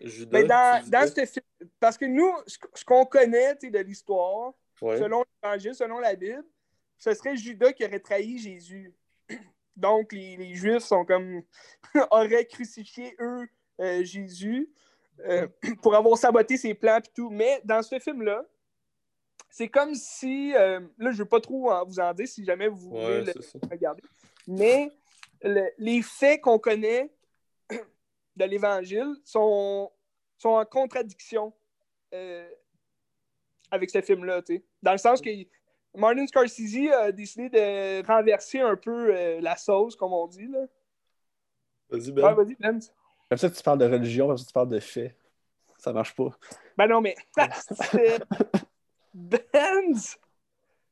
Judas. Mais dans, ce film, parce que nous, ce qu- ce qu'on connaît de l'histoire, Ouais. selon l'Évangile, selon la Bible, ce serait Judas qui aurait trahi Jésus. Donc, les, les Juifs sont comme auraient crucifié eux euh, Jésus euh, pour avoir saboté ses plans et tout. Mais dans ce film-là, c'est comme si euh, là, je veux pas trop vous en dire si jamais vous voulez Ouais, le regarder. Mais le- les faits qu'on connaît de l'Évangile sont, sont en contradiction euh, avec ce film-là. tu sais. Dans le sens que Martin Scorsese a décidé de renverser un peu euh, la sauce, comme on dit. Là. Vas-y, Ouais, Ben. vas-y, Ben. Comme ça, tu parles de religion, comme ça, tu parles de faits. Ça marche pas. Ben non, mais. Benz!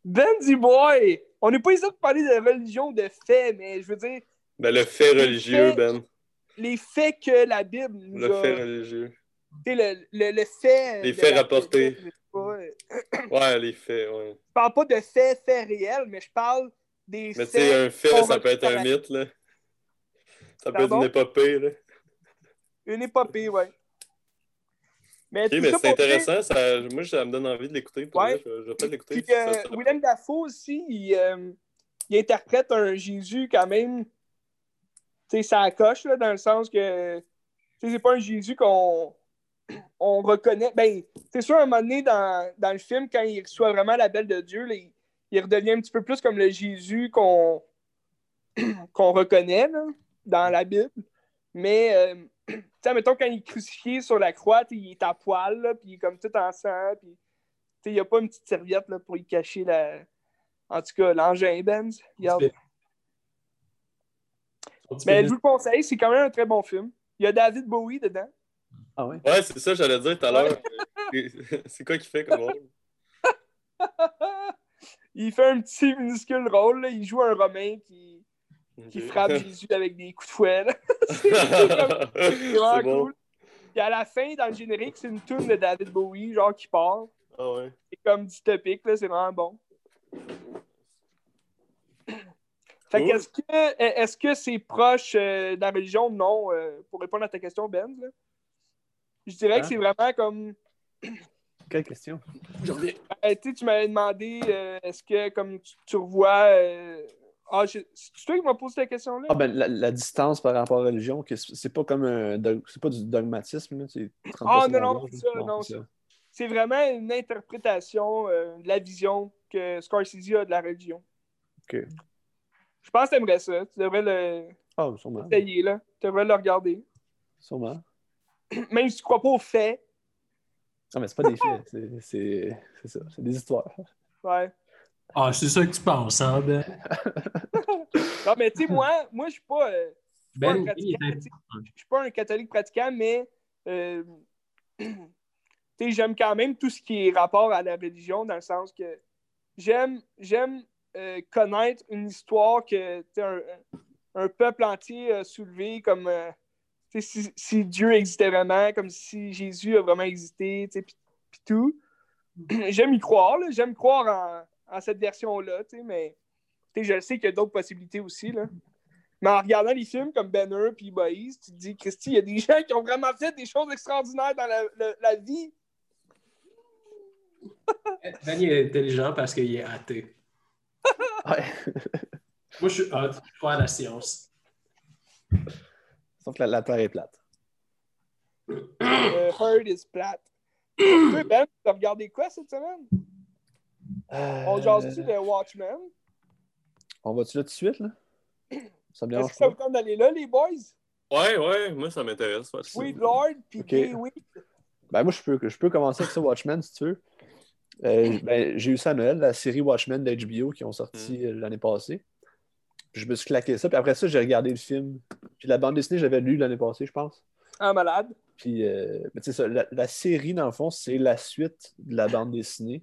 Benzy boy! On n'est pas ici pour parler de religion ou de faits, mais je veux dire, Ben, le fait Les religieux, faits- Ben. les faits que la Bible nous Le a. fait religieux. tu sais, le, le, le fait. Les faits rapportés. pas, euh, Ouais, les faits, ouais. Je parle pas de faits, faits réels, mais je parle des Mais tu sais, faits. un fait, ça peut être un mythe, là. Ça peut être une épopée, là. Une épopée, ouais. Mais mais c'est dire- intéressant. Ça... Moi, ça me donne envie de l'écouter. Ouais. Je, je vais peut-être l'écouter. Euh, Willem Dafoe aussi, il, euh, il interprète un Jésus quand même. Ça coche, là, dans le sens que. C'est pas un Jésus qu'on on reconnaît. Ben, c'est sûr, à un moment donné, dans, dans le film, quand il reçoit vraiment la belle de Dieu, il, redevient un petit peu plus comme le Jésus qu'on reconnaît là, dans la Bible. Mais, euh, mettons, quand il est crucifié sur la croix, il est à poil, là, puis il est comme tout en sang, il n'y a pas une petite serviette là, pour y cacher la. En tout cas, l'engin Benz. Mais je vous le conseille, c'est quand même un très bon film. Il y a David Bowie dedans. Ah ouais? Ouais, c'est ça, j'allais dire tout à l'heure. C'est- quoi qu'il fait comme rôle? il fait un petit minuscule rôle. là. Il joue un Romain qui, qui frappe Jésus avec des coups de fouet. là. c'est vraiment bon. cool. Puis à la fin, dans le générique, c'est une tune de David Bowie, genre qui part. Ah ouais. C'est comme dystopique, là, c'est vraiment bon. Fait qu'est-ce que est-ce que c'est proche euh, de la religion? Non. euh, pour répondre à ta question, Ben. là. Je dirais Hein? que c'est vraiment comme. Quelle question? Je reviens. Euh, tu sais, tu m'avais demandé euh, est-ce que comme tu, tu revois. euh, Ah, je- c'est toi qui m'as posé cette question-là? Ah ben, la, la distance par rapport à la religion, que c'est pas comme un c'est pas du dogmatisme, là, c'est Ah, 30% non, non, c'est là. ça, non, c'est ça. C'est vraiment une interprétation euh, de la vision que Scorsese a de la religion. Ok. Je pense que tu aimerais ça. Tu devrais le Ah, sûrement. essayer, là. Tu devrais le regarder. Sûrement. Même si tu crois pas aux faits. Non, mais c'est pas des faits, c'est- ça, c'est des histoires. Ouais. Ah, c'est ça que tu penses, hein, Ben? Non, mais tu sais, moi, moi je suis pas. euh, je suis pas un Ben, je suis pas un catholique pratiquant, mais euh, j'aime quand même tout ce qui est rapport à la religion, dans le sens que j'aime j'aime euh, connaître une histoire que un, un peuple entier a soulevé comme euh, si, si Dieu existait vraiment, comme si Jésus a vraiment existé, puis tout. J'aime y croire, j'aime croire en, en cette version-là, mais je sais qu'il y a d'autres possibilités aussi. Là. Mais en regardant les films comme Banner puis Boys, tu te dis, Christy, il y a des gens qui ont vraiment fait des choses extraordinaires dans la, la- vie. Il est intelligent parce qu'il est athée. Ouais. Moi, je suis hot. Je crois à la science. Sauf que la, la Terre est plate. Euh, Heard is plate. Toi, Ben, t'as regardé quoi cette semaine? On Euh, jase-tu de Watchmen? On va-tu là tout de suite, là? Ça me Est-ce que ça vous tente d'aller là, les boys? Ouais, ouais, moi, ça m'intéresse. Sweet Lord, puis Ok. Gay Weed. Ben, moi, je peux, je peux commencer avec ça, Watchmen, si tu veux. Euh, ben, j'ai eu ça à Noël, la série Watchmen d'HBO qui ont sorti euh, l'année passée. Puis je me suis claqué ça. Puis après ça, j'ai regardé le film. Puis la bande dessinée, j'avais lu l'année passée, je pense. Ah, malade. Puis, euh, mais tu sais ça, la, la série, dans le fond, c'est la suite de la bande dessinée.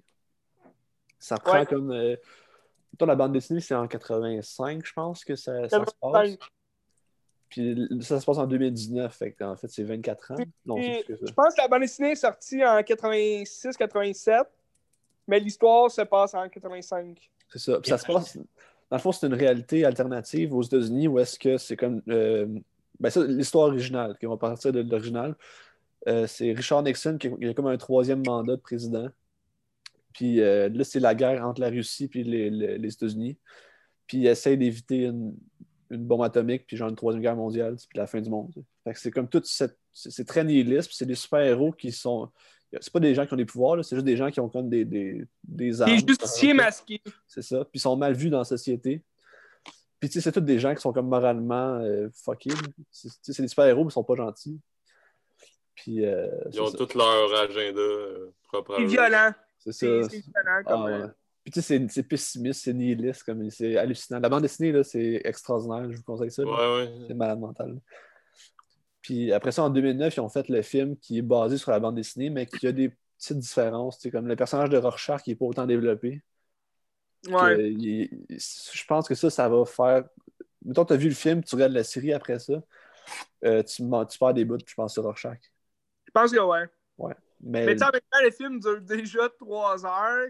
Ça prend Ouais. comme. Euh, la bande dessinée, c'est en 85, je pense, que ça, ça se passe. 85. Puis ça se passe en 2019. Fait en fait, c'est 24 ans. Non, Et Je pense que la bande dessinée est sortie en 86-87, mais l'histoire se passe en 85. C'est ça. Puis ça se passe. Dans le fond, c'est une réalité alternative aux États-Unis où est-ce que c'est comme. euh, ben ça, l'histoire originale, qui va partir de l'original. Euh, c'est Richard Nixon qui a comme un troisième mandat de président. Puis euh, là, c'est la guerre entre la Russie et les, les- les États-Unis. Puis il essaie d'éviter une, une bombe atomique, puis genre une troisième guerre mondiale, puis la fin du monde. Fait que c'est comme toute cette. C'est c'est très nihiliste, puis c'est des super-héros qui sont. C'est pas des gens qui ont des pouvoirs, là, c'est juste des gens qui ont comme des, des, des armes. Les justiciers masqués. C'est ça. Puis ils sont mal vus dans la société. Puis tu sais, c'est tous des gens qui sont comme moralement euh, fuckés. C'est tu sais, c'est des super-héros, mais ils sont pas gentils. Puis euh, Ils ont tout leur agenda euh, propre à C'est eux. violent. C'est ça. c'est violent Ah, ouais. euh, Puis tu sais, c'est- c'est pessimiste, c'est nihiliste, comme c'est hallucinant. La bande dessinée, là, c'est extraordinaire. Je vous conseille ça. Ouais, ouais. C'est malade mental. Puis après ça, en 2009, ils ont fait le film qui est basé sur la bande dessinée, mais qui a des petites différences. tu sais, Comme le personnage de Rorschach qui n'est pas autant développé. Ouais. que il- je pense que ça, ça va faire. Mettons, tu as vu le film, tu regardes la série après ça, euh, tu, tu perds des bouts, je pense, sur Rorschach. Je pense que ouais. Mais, Mais tu sais, en même temps, le film dure déjà trois heures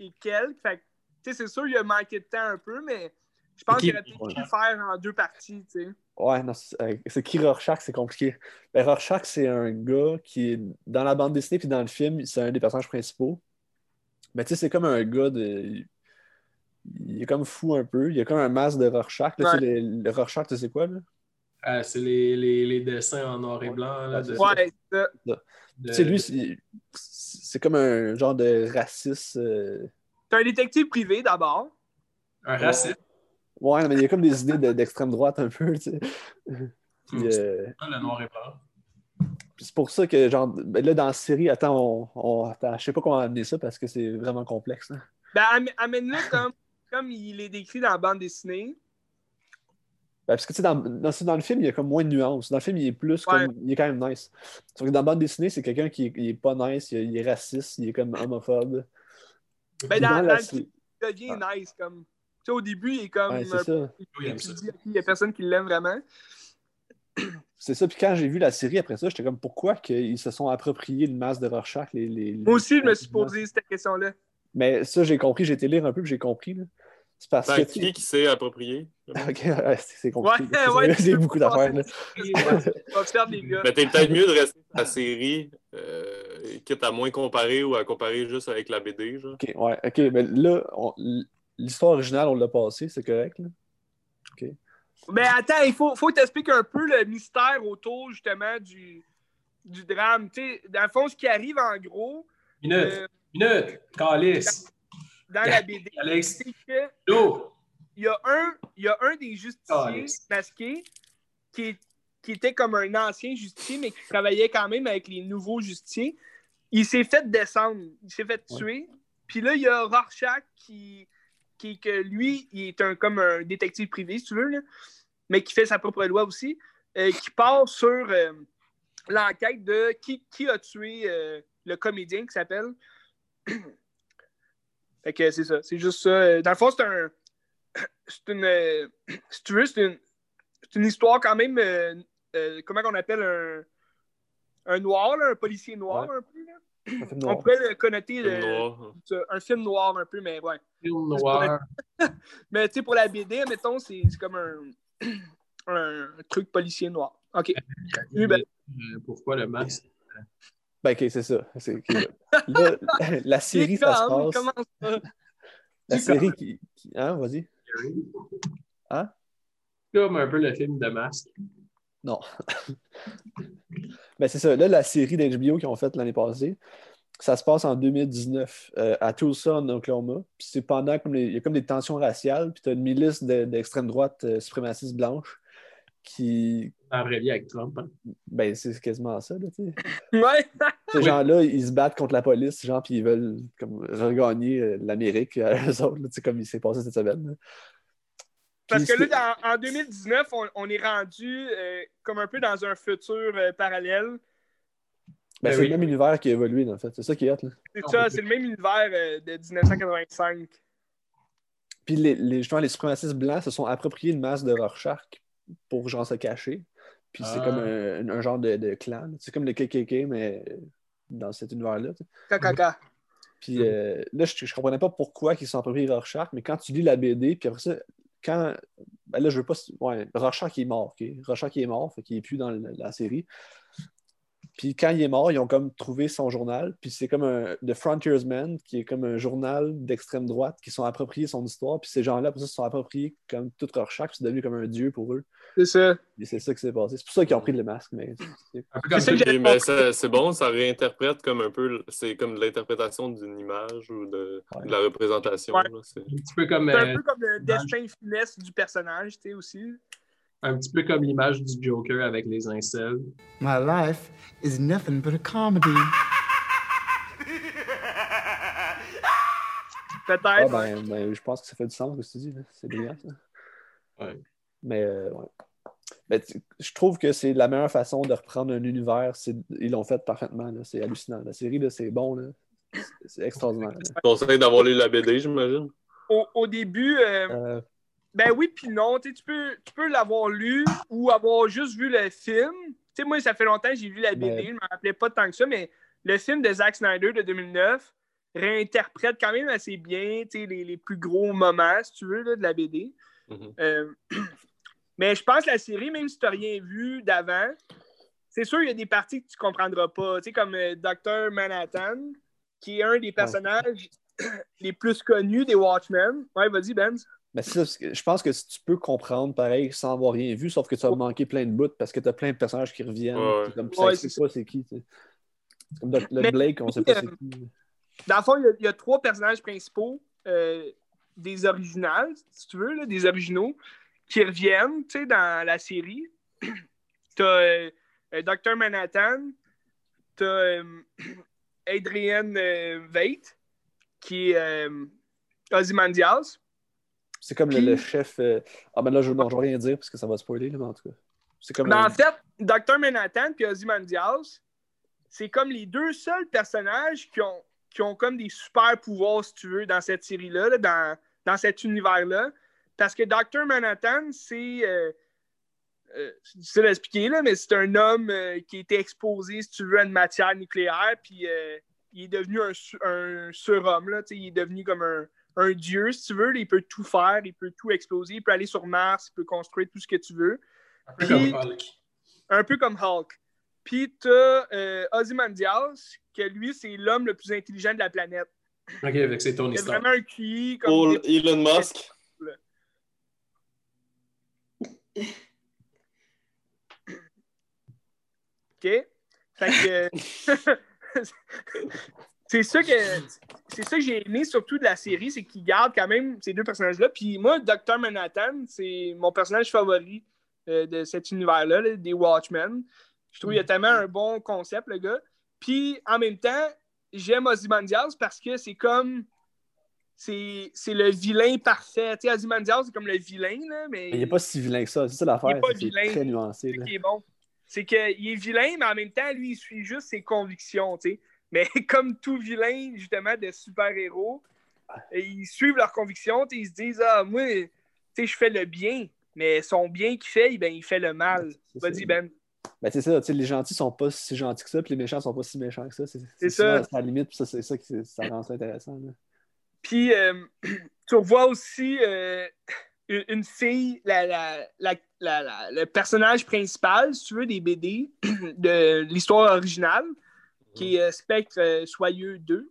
et quelques. Fait que, tu sais, c'est sûr, il a manqué de temps un peu, mais je pense qu'il aurait peut-être pu le faire en deux parties, tu sais. Ouais, non, c'est euh, c'est qui Rorschach, c'est compliqué. Ben, Rorschach, c'est un gars qui est dans la bande dessinée puis dans le film, c'est un des personnages principaux. Mais tu sais, c'est comme un gars de. Il est comme fou un peu. Il a comme un masque de Rorschach. Là, tu sais, Ouais. le, le Rorschach, tu sais quoi, là? Ah, c'est les, les, les dessins en noir et blanc. Là, Ouais, de- c'est Ouais, c'est ça. de- Tu sais, lui, c'est- c'est comme un genre de raciste. euh, T'es un détective privé d'abord. un raciste. Ouais, mais il y a comme des idées de- d'extrême droite un peu, tu sais. Puis, euh, le noir et blanc. puis c'est pour ça que, genre, ben là, dans la série, attends, on, on- attends, je sais pas comment amener ça parce que c'est vraiment complexe. hein. Ben, am- amène-le comme, comme il est décrit dans la bande dessinée. Ben, parce que, tu sais, dans, dans, dans le film, il y a comme moins de nuances. Dans le film, il est plus Ouais. comme. Il est quand même nice. Sauf que dans la bande dessinée, c'est quelqu'un qui est, il est pas nice, il, est- il est raciste, il est comme homophobe. Ben, dans, dans dans la film, il devient nice. Comme, sais, au début, il est comme. Ouais, c'est ça. Oui, il n'y a personne qui l'aime vraiment. C'est ça. Puis quand j'ai vu la série après ça, j'étais comme pourquoi qu'ils se sont appropriés le masque de Rorschach les, les- les- Moi aussi, je me suis posé cette question-là. Mais ça, j'ai compris, j'ai été lire un peu, puis j'ai compris. là. C'est parce Tant que. qui qui s'est approprié? Ok, ouais, c'est compliqué. Ouais, ouais, C'est beaucoup d'affaires. Mais t'es peut-être mieux de rester à la série, euh, quitte à moins comparer ou à comparer juste avec la BD. Genre. Ok, ouais, ok, mais là, on- l'histoire originale, on l'a passée, c'est correct. Là? Mais attends, il faut, faut t'expliquer un peu le mystère autour justement du, du drame. Tu sais, dans le fond, ce qui arrive en gros, Minute, euh, minute, calice. dans la BD, Alex. que il y a un, il y a un des justiciers masqués qui, qui était comme un ancien justicier, mais qui travaillait quand même avec les nouveaux justiciers. Il s'est fait descendre, il s'est fait tuer. Puis là, il y a Rorschach qui, qui que lui, il est un, comme un détective privé, si tu veux, là, mais qui fait sa propre loi aussi, euh, qui part sur euh, l'enquête de qui, qui a tué euh, le comédien qui s'appelle. fait que c'est ça, c'est juste ça. Dans le fond, c'est un. C'est une. si tu veux, c'est une, c'est une histoire quand même. comment on appelle un. Un noir, là, un policier noir, un peu. Là. Un film On pourrait le connoter Film le- noir. un film noir un peu, mais ouais. Film noir. Mais tu sais, pour la BD, mettons, c'est c'est comme un, un truc policier noir. OK. Oui, ben- Euh, Pourquoi le masque? Ben, ok, c'est ça. Là. La série, ça se passe. Comment ça? La série qui. qui- Hein, vas-y. Hein? Comme un peu le film de masque. Non. Mais c'est ça. Là, la série d'HBO qu'ils ont faite l'année passée, ça se passe en 2019 euh, à Tulsa, en Oklahoma. Puis c'est pendant comme les- il y a comme des tensions raciales, puis tu as une milice de- d'extrême droite euh, suprémaciste blanche qui. En vrai vie avec Trump. hein. Ben, c'est quasiment ça, là, tu sais. Ouais. Ces gens-là, ils se battent contre la police, genre, puis ils veulent comme regagner euh, l'Amérique à eux autres, là, tu sais, comme il s'est passé cette semaine. là. Parce que là, dans- en 2019, on, on est rendu euh, comme un peu dans un futur euh, parallèle. ben, Ben c'est oui. le même univers qui a évolué, en fait. C'est ça qui est hot, là. C'est Ah, ça, c'est le même univers euh, de 1985. Puis les, les, justement, les suprémacistes blancs se sont appropriés une masse de Rorschach pour genre se cacher. Puis c'est Ah. comme un, un genre de, de clan. C'est comme le KKK, mais dans cet univers-là. Caca. Puis euh, là, je, je comprenais pas pourquoi ils se sont appropriés Rorschach, mais quand tu lis la BD, puis après ça, quand. Ben là, je veux pas. Ouais, Rorschach il est mort, OK? Rorschach il est mort, fait qu'il est plus dans la série. Puis quand il est mort, ils ont comme trouvé son journal. Puis c'est comme un The Frontiersman, qui est comme un journal d'extrême droite, qui sont appropriés son histoire. Puis ces gens-là, après ça, se sont appropriés comme tout Rorschach, puis c'est devenu comme un dieu pour eux. C'est ça. Et c'est ça qui s'est passé. C'est pour ça qu'ils ont pris le masque. Mais c'est- bon, ça réinterprète comme un peu, c'est comme de l'interprétation d'une image ou de, Ouais. de la représentation. Ouais. c'est- un un euh, peu comme le destin finesse du personnage, tu sais, aussi. Un petit peu comme l'image du Joker avec les incels. My life is nothing but a comedy. Peut-être. Ah, ben, ben, je pense que ça fait du sens ce que tu dis. là. C'est brillant, ça. Ouais. Mais, euh, ouais. Mais tu- je trouve que c'est la meilleure façon de reprendre un univers. Ils l'ont fait parfaitement. là. C'est hallucinant. La série, là, c'est bon. là. C'est- extraordinaire. Je conseille d'avoir lu la BD, j'imagine. Au, au début, euh, Euh, ben oui, puis non. Tu peux, tu peux l'avoir lu ou avoir juste vu le film. Tu sais, moi, ça fait longtemps que j'ai vu la BD. Mais- Je ne me rappelais pas tant que ça, mais le film de Zack Snyder de 2009 réinterprète quand même assez bien les, les plus gros moments, si tu veux, là, de la BD. Mhm. Euh, mais je pense que la série, même si tu n'as rien vu d'avant, c'est sûr il y a des parties que tu ne comprendras pas. Tu sais, comme euh, Dr. Manhattan, qui est un des personnages les plus connus des Watchmen. Ouais, vas-y, Ben. Mais ça, que je pense que si tu peux comprendre pareil sans avoir rien vu, sauf que tu vas manquer plein de bouts parce que tu as plein de personnages qui reviennent. Ouais. Comme, ça Ouais, c'est pas c'est qui. C'est Comme le Mais- Blake, on sait pas euh, c'est qui. Dans le fond, il y a, il y a trois personnages principaux euh, des originales, si tu veux, là, des originaux, qui reviennent tu sais, dans la série. tu as Dr. Manhattan, tu as euh, Veidt, qui est euh, Ozymandias. C'est comme le, puis- le chef. euh, Ah, ben là, je, non, je vais rien dire parce que ça va spoiler, là, mais en tout cas. C'est comme. Mais un- en fait, Dr. Manhattan et Ozymandias, c'est comme les deux seuls personnages qui ont, qui ont comme des super pouvoirs, si tu veux, dans cette série-là, là, dans, dans cet univers-là. Parce que Dr. Manhattan, c'est. euh, euh, c'est difficile à expliquer, là, mais c'est un homme euh, qui a été exposé, si tu veux, à une matière nucléaire, puis il est devenu un, un surhomme, là, tu sais, il est devenu comme un, un dieu, si tu veux, il peut tout faire, il peut tout exploser, il peut aller sur Mars, il peut construire tout ce que tu veux Un peu Puis- comme Hulk. un peu comme Hulk. Puis t'as euh, Ozymandias, que lui, c'est l'homme le plus intelligent de la planète. Ok, avec c'est Tony Stark. vraiment un QI comme... Pour Elon Musk, OK? Fait que... c'est ça que... C'est ça que j'ai aimé surtout de la série, c'est qu'il garde quand même ces deux personnages-là. Puis moi, Dr. Manhattan, c'est mon personnage favori euh, de cet univers-là, là, des Watchmen. Je trouve qu'il y a tellement un bon concept, le gars. Puis en même temps, j'aime Ozymandias parce que c'est comme. C'est c'est le vilain parfait. Tu sais, Ozymandias, c'est comme le vilain, là, mais. Mais il n'est pas si vilain que ça. C'est ça Il l'affaire. est pas c'est que C'est vilain. très nuancé. C'est là. ça qui est bon. C'est qu'il est vilain, mais en même temps, lui, il suit juste ses convictions, tu sais. Mais comme tout vilain, justement, de super-héros, ils suivent leurs convictions, ils se disent Ah, moi, tu sais, je fais le bien, mais son bien qu'il fait, ben, il fait le mal. C'est. Vas-y, Ben. Ben, c'est ça, tu sais, les gentils sont pas si gentils que ça, puis les méchants sont pas si méchants que ça. C'est C'est ça. à la limite, puis ça, c'est ça qui ça rend ça intéressant. là. Puis, euh, tu vois aussi euh, une fille, la- la- la- le personnage principal, si tu veux, des BD de l'histoire originale, qui est euh, Spectre euh, Soyeux 2.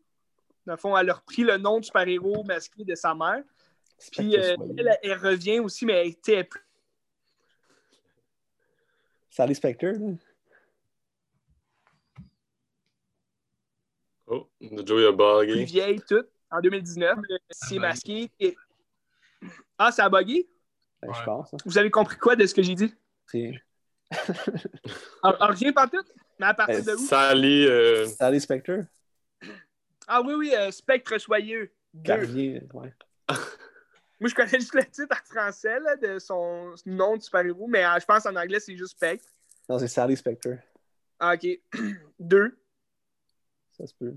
Dans le fond, elle a repris le nom du super-héros masqué de sa mère. Puis, euh, elle, elle revient aussi, mais elle est plus- Sally Spectre, là. Oh, Joey a Plus bugué. vieille, toute, en 2019. euh, C'est masqué. Et- Ah, ça a bugué? Ouais. Je pense. hein. Vous avez compris quoi de ce que j'ai dit? Ah, ah, rien pas tout? Mais à partir Euh, de où? Sally, euh, Sally Spectre? Ah oui, oui, euh, Spectre Soyeux. Deux. Gardien, ouais. Moi, je connais juste le titre en français là, de son nom de super-héros, mais euh, je pense en anglais, c'est juste Spectre. Non, c'est Sally Spectre. Ah, ok. Deux. Ça se peut.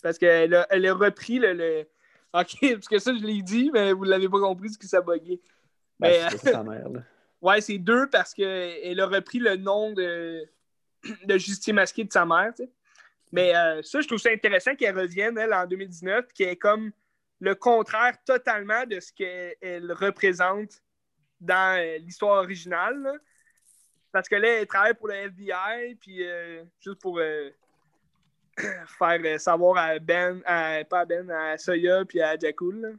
Parce qu'elle a, elle a repris le, le- Ok, parce que ça, je l'ai dit, mais vous l'avez pas compris ce qui s'est bugué. Ben, Mais, c'est sa mère, là. Ouais, c'est deux parce qu'elle a repris le nom de, de Justine Masqué de sa mère. Mais euh, ça, je trouve ça intéressant qu'elle revienne, elle, en 2019, qui est comme le contraire totalement de ce qu'elle elle représente dans euh, l'histoire originale. Parce que là, elle travaille pour le FBI, puis euh, juste pour faire savoir à Ben, pas à Ben, à Soya, puis à Jakul.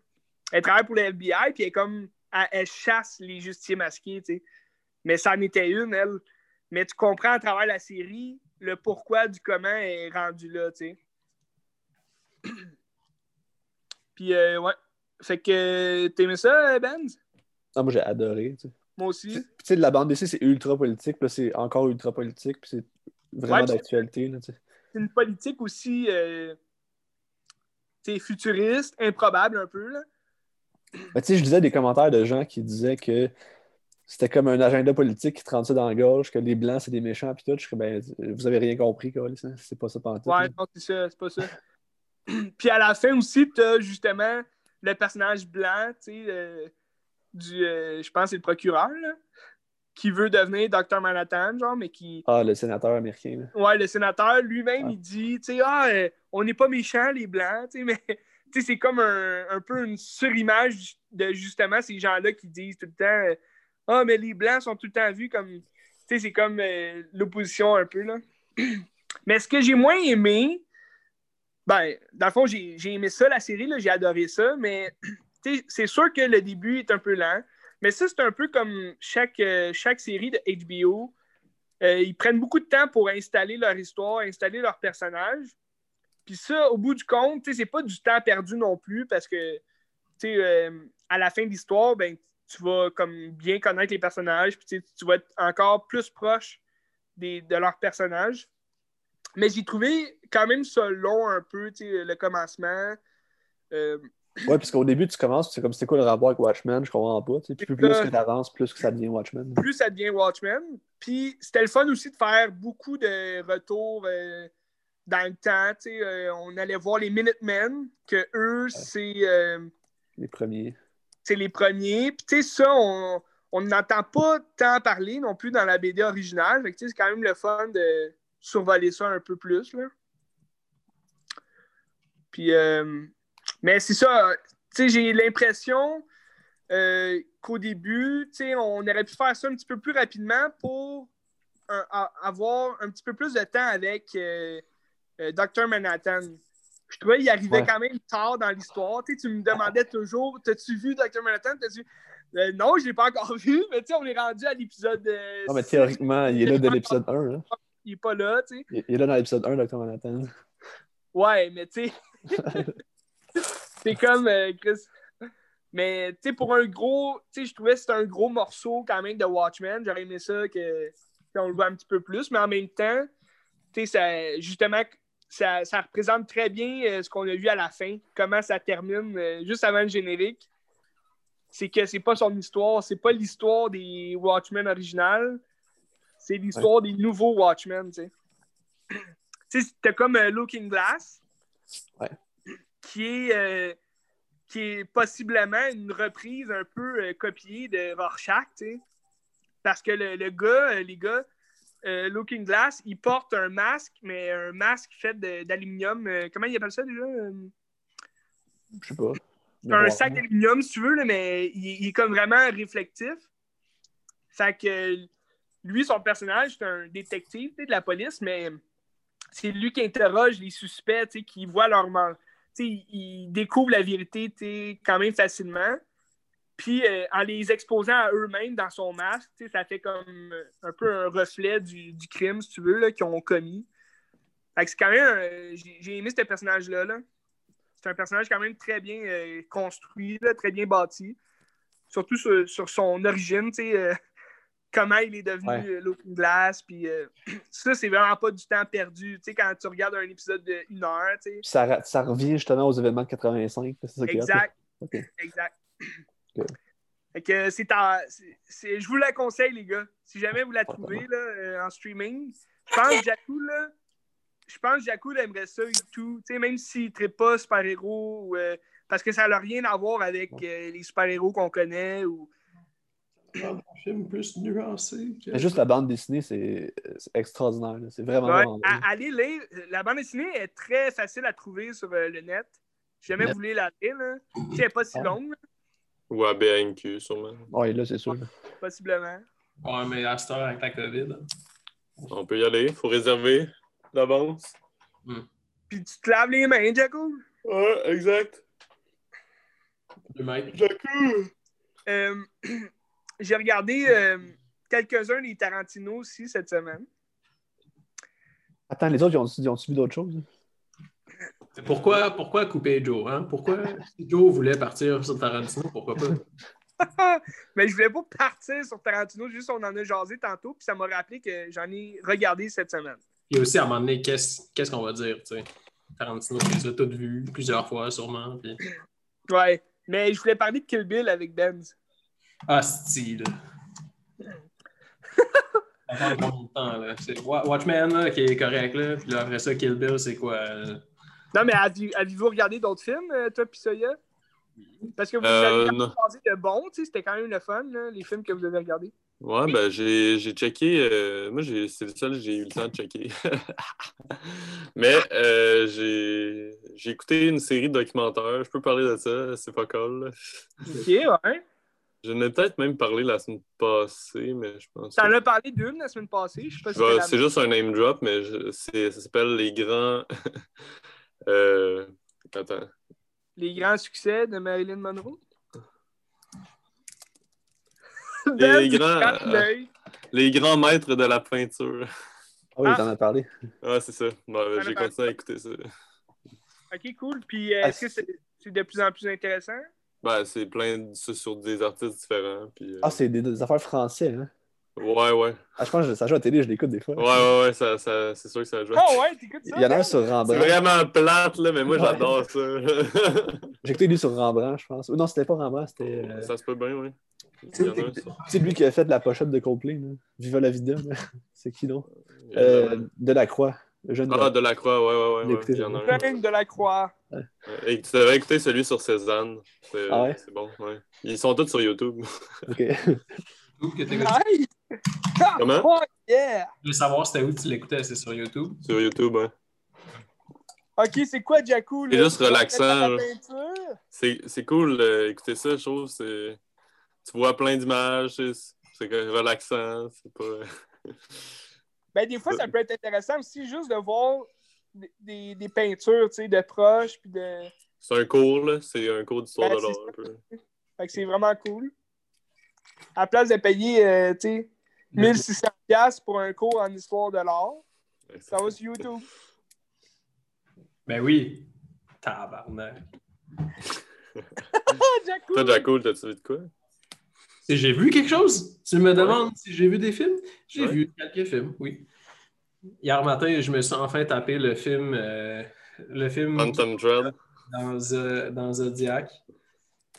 Elle travaille pour le FBI, puis elle comme elle, chasse les justiciers masqués. Mais ça en était une, elle. Mais tu comprends à travers la série le pourquoi du comment est rendue là, tu sais. Puis, euh, ouais. Fait que, t'aimais ça, Ben? Non, moi, j'ai adoré. tu sais. Moi aussi. Puis, tu sais, la bande DC, c'est ultra politique. Puis c'est encore ultra politique. Puis c'est vraiment Ouais, d'actualité. là, tu sais. C'est une politique aussi, euh, tu sais, futuriste, improbable un peu, là. Mais tu sais, je lisais des commentaires de gens qui disaient que c'était comme un agenda politique qui te rentre ça dans la gorge, que les blancs, c'est des méchants, puis tout. Je comme, ben, vous avez rien compris, quoi. C'est pas ça pantoute. Ouais, non, c'est ça, c'est pas ça. Puis à la fin aussi, t'as justement le personnage blanc, tu sais, euh, du, euh, je pense que c'est le procureur, là, qui veut devenir Dr. Manhattan, genre, mais qui, Ah, le sénateur américain. là. ouais, le sénateur lui-même, il dit, tu sais, ah, euh, on n'est pas méchants, les blancs, tu sais, mais, tu sais, c'est comme un, un peu une surimage de justement ces gens-là qui disent tout le temps, ah, mais les blancs sont tout le temps vus comme, tu sais, c'est comme euh, l'opposition un peu, là. mais ce que j'ai moins aimé, ben, dans le fond, j'ai aimé ça, la série, j'ai adoré ça, mais c'est sûr que le début est un peu lent. Mais ça, c'est un peu comme chaque, euh, chaque série de HBO. Euh, ils prennent beaucoup de temps pour installer leur histoire, installer leurs personnages. Puis ça, au bout du compte, c'est pas du temps perdu non plus parce que tu sais, à la fin de l'histoire, ben, tu vas comme bien connaître les personnages, puis tu vas être encore plus proche des, de leurs personnages. Mais j'ai trouvé quand même ça long un peu, tu sais, le commencement. Euh, Ouais, parce qu'au début, tu commences, c'est comme c'est quoi le rapport avec Watchmen, je comprends pas. Puis plus ça. que tu avances, plus que ça devient Watchmen. plus ça devient Watchmen. Puis c'était le fun aussi de faire beaucoup de retours euh, dans le temps. tu sais, euh, on allait voir les Minutemen, que eux, c'est euh, Les premiers. C'est les premiers. Puis tu sais, ça, on on n'entend pas tant parler non plus dans la BD originale. Fait que, c'est quand même le fun de survoler ça un peu plus. Là. Puis, euh, mais c'est ça, j'ai l'impression euh, qu'au début, on aurait pu faire ça un petit peu plus rapidement pour avoir un petit peu plus de temps avec euh, Dr. Manhattan. Je trouvais qu'il arrivait Ouais. quand même tard dans l'histoire. Tu sais, tu me demandais toujours T'as-tu vu Dr. Manhattan? T'as-tu- Euh, Non, je ne l'ai pas encore vu, mais tu sais, on est rendu à l'épisode. euh, Non, mais théoriquement, il est là de l'épisode 1. Là. Il n'est pas là, tu sais. Il il est là dans l'épisode 1, Dr. Manhattan. Ouais, mais tu sais. c'est comme euh, Chris. Mais tu sais, pour un gros. Tu sais, je trouvais que c'était un gros morceau quand même de Watchmen. J'aurais aimé ça que qu'on le voit un petit peu plus, mais en même temps, tu sais, ça- justement, ça, ça représente très bien euh, ce qu'on a vu à la fin, comment ça termine euh, juste avant le générique. C'est que c'est pas son histoire, c'est pas l'histoire des Watchmen originales, c'est l'histoire des nouveaux Watchmen, tu sais. Tu sais, c'était comme euh, Looking Glass, Ouais. qui est, euh, qui est possiblement une reprise un peu euh, copiée de Rorschach, tu sais. Parce que le, le gars, les gars, euh, Looking Glass, il porte un masque, mais un masque fait d'aluminium. euh, comment il appelle ça déjà? Je sais pas. un sac d'aluminium, si tu veux, là, mais il, il est comme vraiment réflectif. Fait que lui, son personnage, c'est un détective de la police, mais c'est lui qui interroge les suspects, qui voient leur sais, Il, il découvre la vérité quand même facilement. Puis euh, en les exposant à eux-mêmes dans son masque, ça fait comme euh, un peu un reflet du, du crime, si tu veux, qu'ils ont commis. Fait que c'est quand même. euh, j'ai aimé ce personnage-là. Là. C'est un personnage quand même très bien euh, construit, là, très bien bâti. Surtout sur, sur son origine, tu sais, euh, comment il est devenu Ouais. Looking Glass. Puis ça, c'est vraiment pas du temps perdu. Tu sais, quand tu regardes un épisode de une heure, tu sais. Puis ça, ça revient justement aux événements de 85. C'est ça qui est hot, là. Exact. Exact. Fait que c'est je vous la conseille, les gars. Si jamais vous la trouvez là, euh, en streaming, je pense que Jakku, là, je pense que Jakku il aimerait ça et tout. Tu sais, même s'il ne traite pas super-héros, ou, euh, parce que ça n'a rien à voir avec euh, les super-héros qu'on connaît. Ou... Un film plus nuancé. que- juste la bande dessinée, c'est extraordinaire. C'est vraiment. Ouais, vraiment bon. à- allez lire. La bande dessinée est très facile à trouver sur euh, le net. Si jamais Net. vous voulez la lire, là. Elle n'est pas si longue, Ou à BNQ, sûrement. Ouais, là, c'est sûr. possiblement. Ouais, mais à cette heure, avec la COVID. On peut y aller. faut réserver d'avance. Puis tu te laves les mains, Jakku. Ouais, exact. Deux mètres. Jakku! Euh, J'ai regardé euh, quelques-uns des Tarantino aussi cette semaine. Attends, les autres, ils ont, ils ont subi d'autres choses? Pourquoi, pourquoi couper Joe? Hein? Pourquoi si Joe voulait partir sur Tarantino? Pourquoi pas? Mais je voulais pas partir sur Tarantino, juste on en a jasé tantôt, puis ça m'a rappelé que j'en ai regardé cette semaine. Et aussi, à un moment donné, qu'est-ce qu'on va dire? tu sais? Tarantino, les ai toutes vues plusieurs fois, sûrement. Puis... Ouais. Mais je voulais parler de Kill Bill avec Benz. Ah, style. De temps, là? Watchmen, là, qui est correct, là. Puis là, après ça, Kill Bill, c'est quoi? euh? Non, mais avez-vous regardé d'autres films, euh, toi pis Soya? Parce que vous Euh, avez pensé de bon, tu sais, c'était quand même le fun, là, les films que vous avez regardés. Ouais, ben j'ai checké. euh, moi, j'ai- c'est le seul que j'ai eu le temps de checker. Mais euh, j'ai écouté une série de documentaires. Je peux parler de ça, c'est pas cool. Ok, ouais. J'en ai peut-être même parlé la semaine passée, mais je pense. T'en que- as parlé d'une la semaine passée, je sais pas si c'est juste un name drop, mais je- ça s'appelle Les Grands. Euh, Attends. Les grands succès de Marilyn Monroe? Les grands, euh. Les Grands Maîtres de la Peinture. Ah oui, Ah. t'en as parlé. Ouais, c'est ça. Bon, j'ai continué à écouter ça. Ok, cool. Puis euh, Ah, est-ce que c'est c'est de plus en plus intéressant? Ben, c'est plein de ça sur des artistes différents. Puis, euh, Ah, c'est des, des affaires français, hein? Ouais, ouais. Ah, je pense que ça joue à la télé, je l'écoute des fois. Ouais, ouais, ouais, ça, ça, c'est sûr que ça joue. Ah ouais, t'écoutes ça? Il y en a un sur C'est Rembrandt. vraiment plate, là, mais moi, Ouais. j'adore ça. J'ai écouté lui sur Rembrandt, je pense. Ou non, c'était pas Rembrandt, c'était. euh, ça se peut bien, oui. Il y en a un, ça. C'est lui qui a fait la pochette de Coldplay, là. Viva la vida. C'est qui, non? Euh, un. Delacroix. Le jeune Ah, de... Delacroix, ouais, ouais, ouais. J'ai ouais. écouté Il y en a un. De la Croix. Et tu devrais écouter celui sur Cézanne. C'est Ah ouais? c'est bon, ouais. Ils sont tous sur YouTube. Ok. Que? Nice! Ah, Comment? oh, yeah! Je veux savoir c'était où tu l'écoutais, c'est sur YouTube? sur YouTube, hein. Ok, c'est quoi, Jakku? C'est là? juste relaxant? C'est c'est cool euh, écouter ça, je trouve. c'est- Tu vois plein d'images, c'est relaxant. C'est pas. Ben, des fois, ça peut être intéressant aussi juste de voir des, des- des peintures, tu sais, de proches, puis de... C'est un cours, là. C'est un cours d'histoire Ben, de l'art, un ça. peu. Fait que c'est vraiment cool. À la place de payer, euh, tu sais, 1600$ piastres pour un cours en histoire de l'art, ça va sur YouTube. Ben oui. Tabarnak. Jakku! Toi, Jaco, t'as-tu vu de quoi? Si j'ai vu quelque chose? Tu me demandes si j'ai vu des films? J'ai Ouais. vu quelques films, oui. Hier matin, je me suis enfin tapé le film, euh, le film Phantom Thread. dans, Zo- dans Zodiac.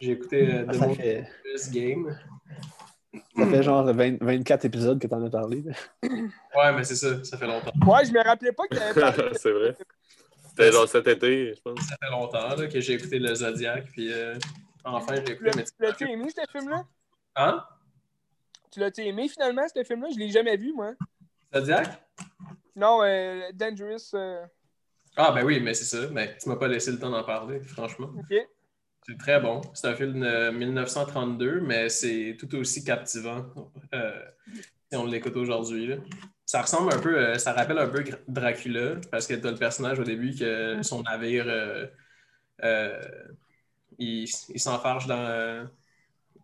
J'ai écouté euh, Ah, The ça, Most fait, Dangerous Game. ça fait genre 20 24 épisodes que t'en as parlé. Ouais, mais c'est ça, ça fait longtemps. Ouais, je me rappelais pas que t'avais parlé c'est vrai. C'était genre cet été, je pense. Ça fait longtemps là, que j'ai écouté le Zodiac, puis euh, enfin, j'ai écouté. tu l'as-tu aimé, ce film-là? Hein? Tu l'as-tu aimé, finalement, ce film-là? Je l'ai jamais vu, moi. Zodiac? Non, euh, Dangerous... euh, Ah, ben oui, mais c'est ça. Mais tu m'as pas laissé le temps d'en parler, franchement. OK. C'est très bon. C'est un film de 1932, mais c'est tout aussi captivant euh, si on l'écoute aujourd'hui. Ça ressemble un peu, euh, ça rappelle un peu Dracula, parce que tu as le personnage au début que son navire, euh, il, il s'enfarge dans,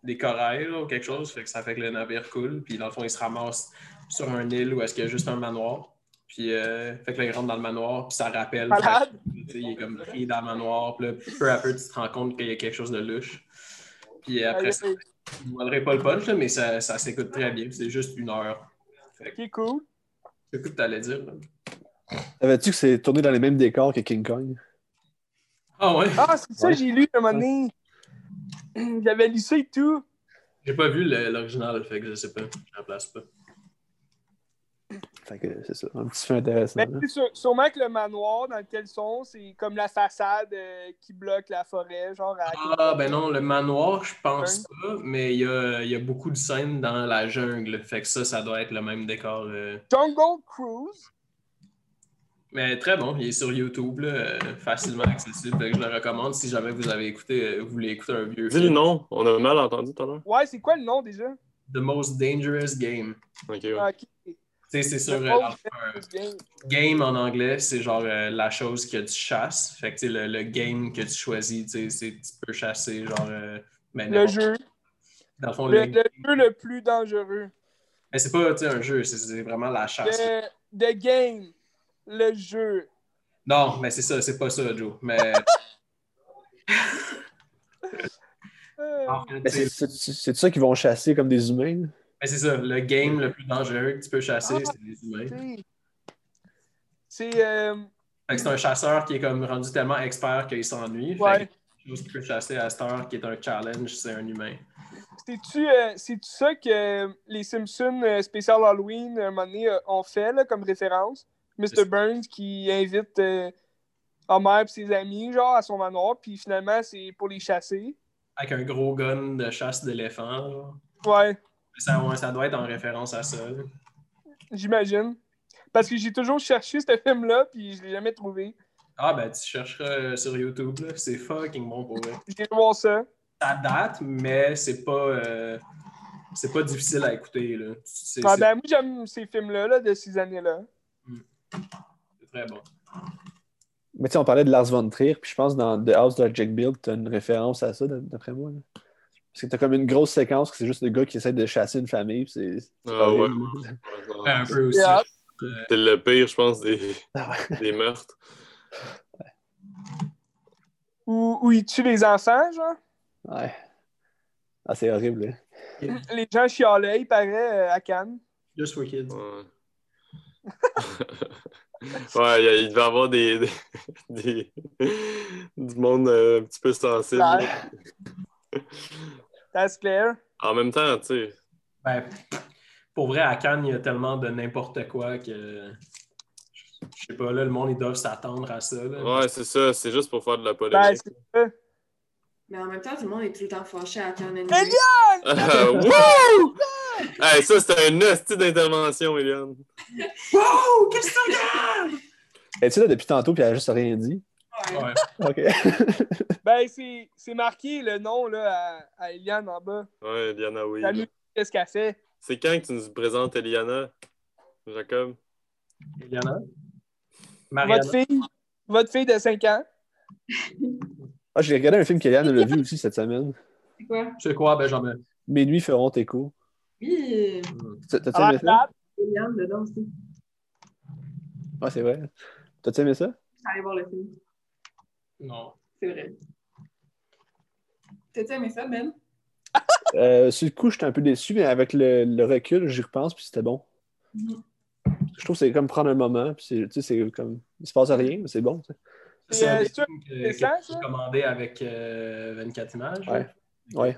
des corails là, ou quelque chose. Fait que ça fait que le navire coule. Puis dans le fond, il se ramasse sur un île où est-ce qu'il y a juste un manoir. Puis euh, fait que là, il rentre dans le manoir, puis ça rappelle. Malade. Tu sais, il est comme pris dans le manoir. Puis là, peu à peu, tu te rends compte qu'il y a quelque chose de louche. Puis après, ça, je ne pas le punch, là, mais ça, ça s'écoute très bien. C'est juste une heure. Ok, cool. C'est quoi que tu allais dire? Savais-tu que c'est tourné dans les mêmes décors que King Kong? Ah ouais? Ah, c'est ça, Ouais. j'ai lu un moment donné. J'avais lu ça et tout. J'ai pas vu le- l'original, fait que je sais pas. Je la place pas. Fait que c'est ça, un petit fait intéressant. Mais hein. sûr- sûrement que le manoir dans lequel ils sont, c'est comme la façade euh, qui bloque la forêt, genre à Ah, ben non, le manoir, je pense pas, mais il y a, il y a beaucoup de scènes dans la jungle. Fait que ça, ça doit être le même décor. euh. Jungle Cruise? Mais très bon, il est sur YouTube, là, euh, facilement accessible. Fait que je le recommande si jamais vous avez écouté, vous voulez écouter un vieux Dis le film. nom, on a mal entendu tout à l'heure. Ouais, c'est quoi le nom déjà? The Most Dangerous Game. Ok, ouais. Ah, ok. Tu sais, c'est sur The euh, Game. en anglais, c'est genre euh, la chose que tu chasses. Fait que tu sais, le, le game que tu choisis, tu sais, c'est tu peux chasser genre. euh, ben, Le jeu. Dans le fond, Le, le- le jeu le plus dangereux. Mais c'est pas tu sais, un jeu, c'est- c'est vraiment la chasse. The, the Game. Le jeu. Non, mais c'est ça, c'est pas ça, Joe. Mais c'est ça qu'ils vont chasser comme des humains? Mais c'est ça, le game le plus dangereux que tu peux chasser, Ah. c'est les humains. c'est- euh, c'est un chasseur qui est comme rendu tellement expert qu'il s'ennuie. Fait ouais. chose qu'il peut chasser à cette heure qui est un challenge, c'est un humain. C'est-tu euh, c'est-tu ça que les Simpsons euh, spécial Halloween, un moment donné, euh, ont fait là, comme référence? Mr. Burns qui invite euh, Homer et ses amis genre, à son manoir, puis finalement, c'est pour les chasser. Avec un gros gun de chasse d'éléphant. Ouais, Ça, ouais, ça doit être en référence à ça. j'imagine. Parce que j'ai toujours cherché ce film-là, puis je l'ai jamais trouvé. Ah ben tu chercheras euh, sur YouTube, là. c'est fucking bon pour vrai. J'ai voir ça. Ça date, mais c'est pas euh, c'est pas difficile à écouter. là. C'est Ah, ben, moi, j'aime ces films-là là, de ces années-là. c'est très bon. Mais tu sais, on parlait de Lars von Trier, puis je pense dans The House that Jack Built, tu as une référence à ça, d'après moi. là. Parce que tu as comme une grosse séquence que c'est juste le gars qui essaie de chasser une famille, c'est. Ah ouais. Ouais, un peu aussi. Yeah. C'est le pire, je pense, des, Ah ouais. des meurtres. Où, où ils tuent les enfants, genre? Ouais. Ah, c'est horrible. hein. Les gens chialaient, il paraît, euh, à Cannes. Just for kids. Ouais. ouais, il devait y avoir des, des, des- du monde euh, un petit peu sensible. Ouais. That's clear. En même temps, tu sais, Ben, pour vrai, à Cannes, il y a tellement de n'importe quoi que. Je sais pas, là, le monde, ils doivent s'attendre à ça. là. ouais, c'est ça, c'est juste pour faire de la Ben, polémique. c'est ça. Mais en même temps, tout le monde est tout le temps fâché à Cannes Eliane! Wouh! Hey, ça, c'était un hostie d'intervention, Eliane. Wow! Qu'est-ce que tu regardes? Es-tu là depuis tantôt, puis elle a juste rien dit? Ouais. OK. Ben, c'est c'est marqué le nom là, à, à Eliane en bas. Ouais, Eliana, oui. Salut, qu'est-ce qu'elle fait? C'est quand que tu nous présentes Eliana, Jacob? Eliana? Mariana? Votre fille, votre fille de 5 ans. Ah, j'ai regardé un film qu'Eliane a vu aussi cette semaine. C'est quoi? C'est quoi, Benjamin? Mes nuits feront écho. Oui, T'as- T'as-tu aimé la ça? Eliane dedans aussi. Ouais, c'est vrai. T'as-tu aimé ça? Je suis allée voir le film. Non. C'est vrai. T'as-tu aimé ça, Ben? Euh, sur le coup, j'étais un peu déçu, mais avec le, le recul, j'y repense, puis c'était bon. Mhm. Je trouve que c'est comme prendre un moment, puis c'est- tu sais, c'est comme. Il se passe rien, mais c'est bon. C'est un euh, films que, que ça, tu ça? as commandé avec euh, 24 images. Ouais. Ouais.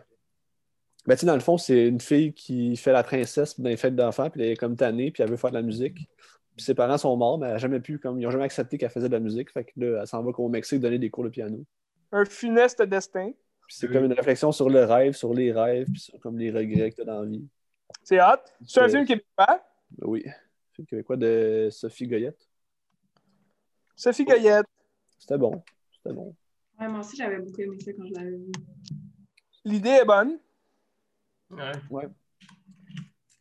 Ben, tu sais, dans le fond, c'est une fille qui fait la princesse dans les fêtes d'enfants, puis elle est comme tannée, puis elle veut faire de la musique. Puis ses parents sont morts, mais elle n'a jamais pu, comme, ils n'ont jamais accepté qu'elle faisait de la musique. Fait que là, elle s'en va au Mexique donner des cours de piano. Un funeste destin. Puis c'est comme une réflexion sur le rêve, sur les rêves, puis sur comme les regrets que tu as dans la vie. C'est hot. C'est un Euh, film québécois? Ben oui. Film québécois de Sophie Goyette. Sophie Goyette. C'était bon. C'était bon. Ouais, moi aussi, j'avais beaucoup aimé ça quand je l'avais vu. L'idée est bonne. Ouais.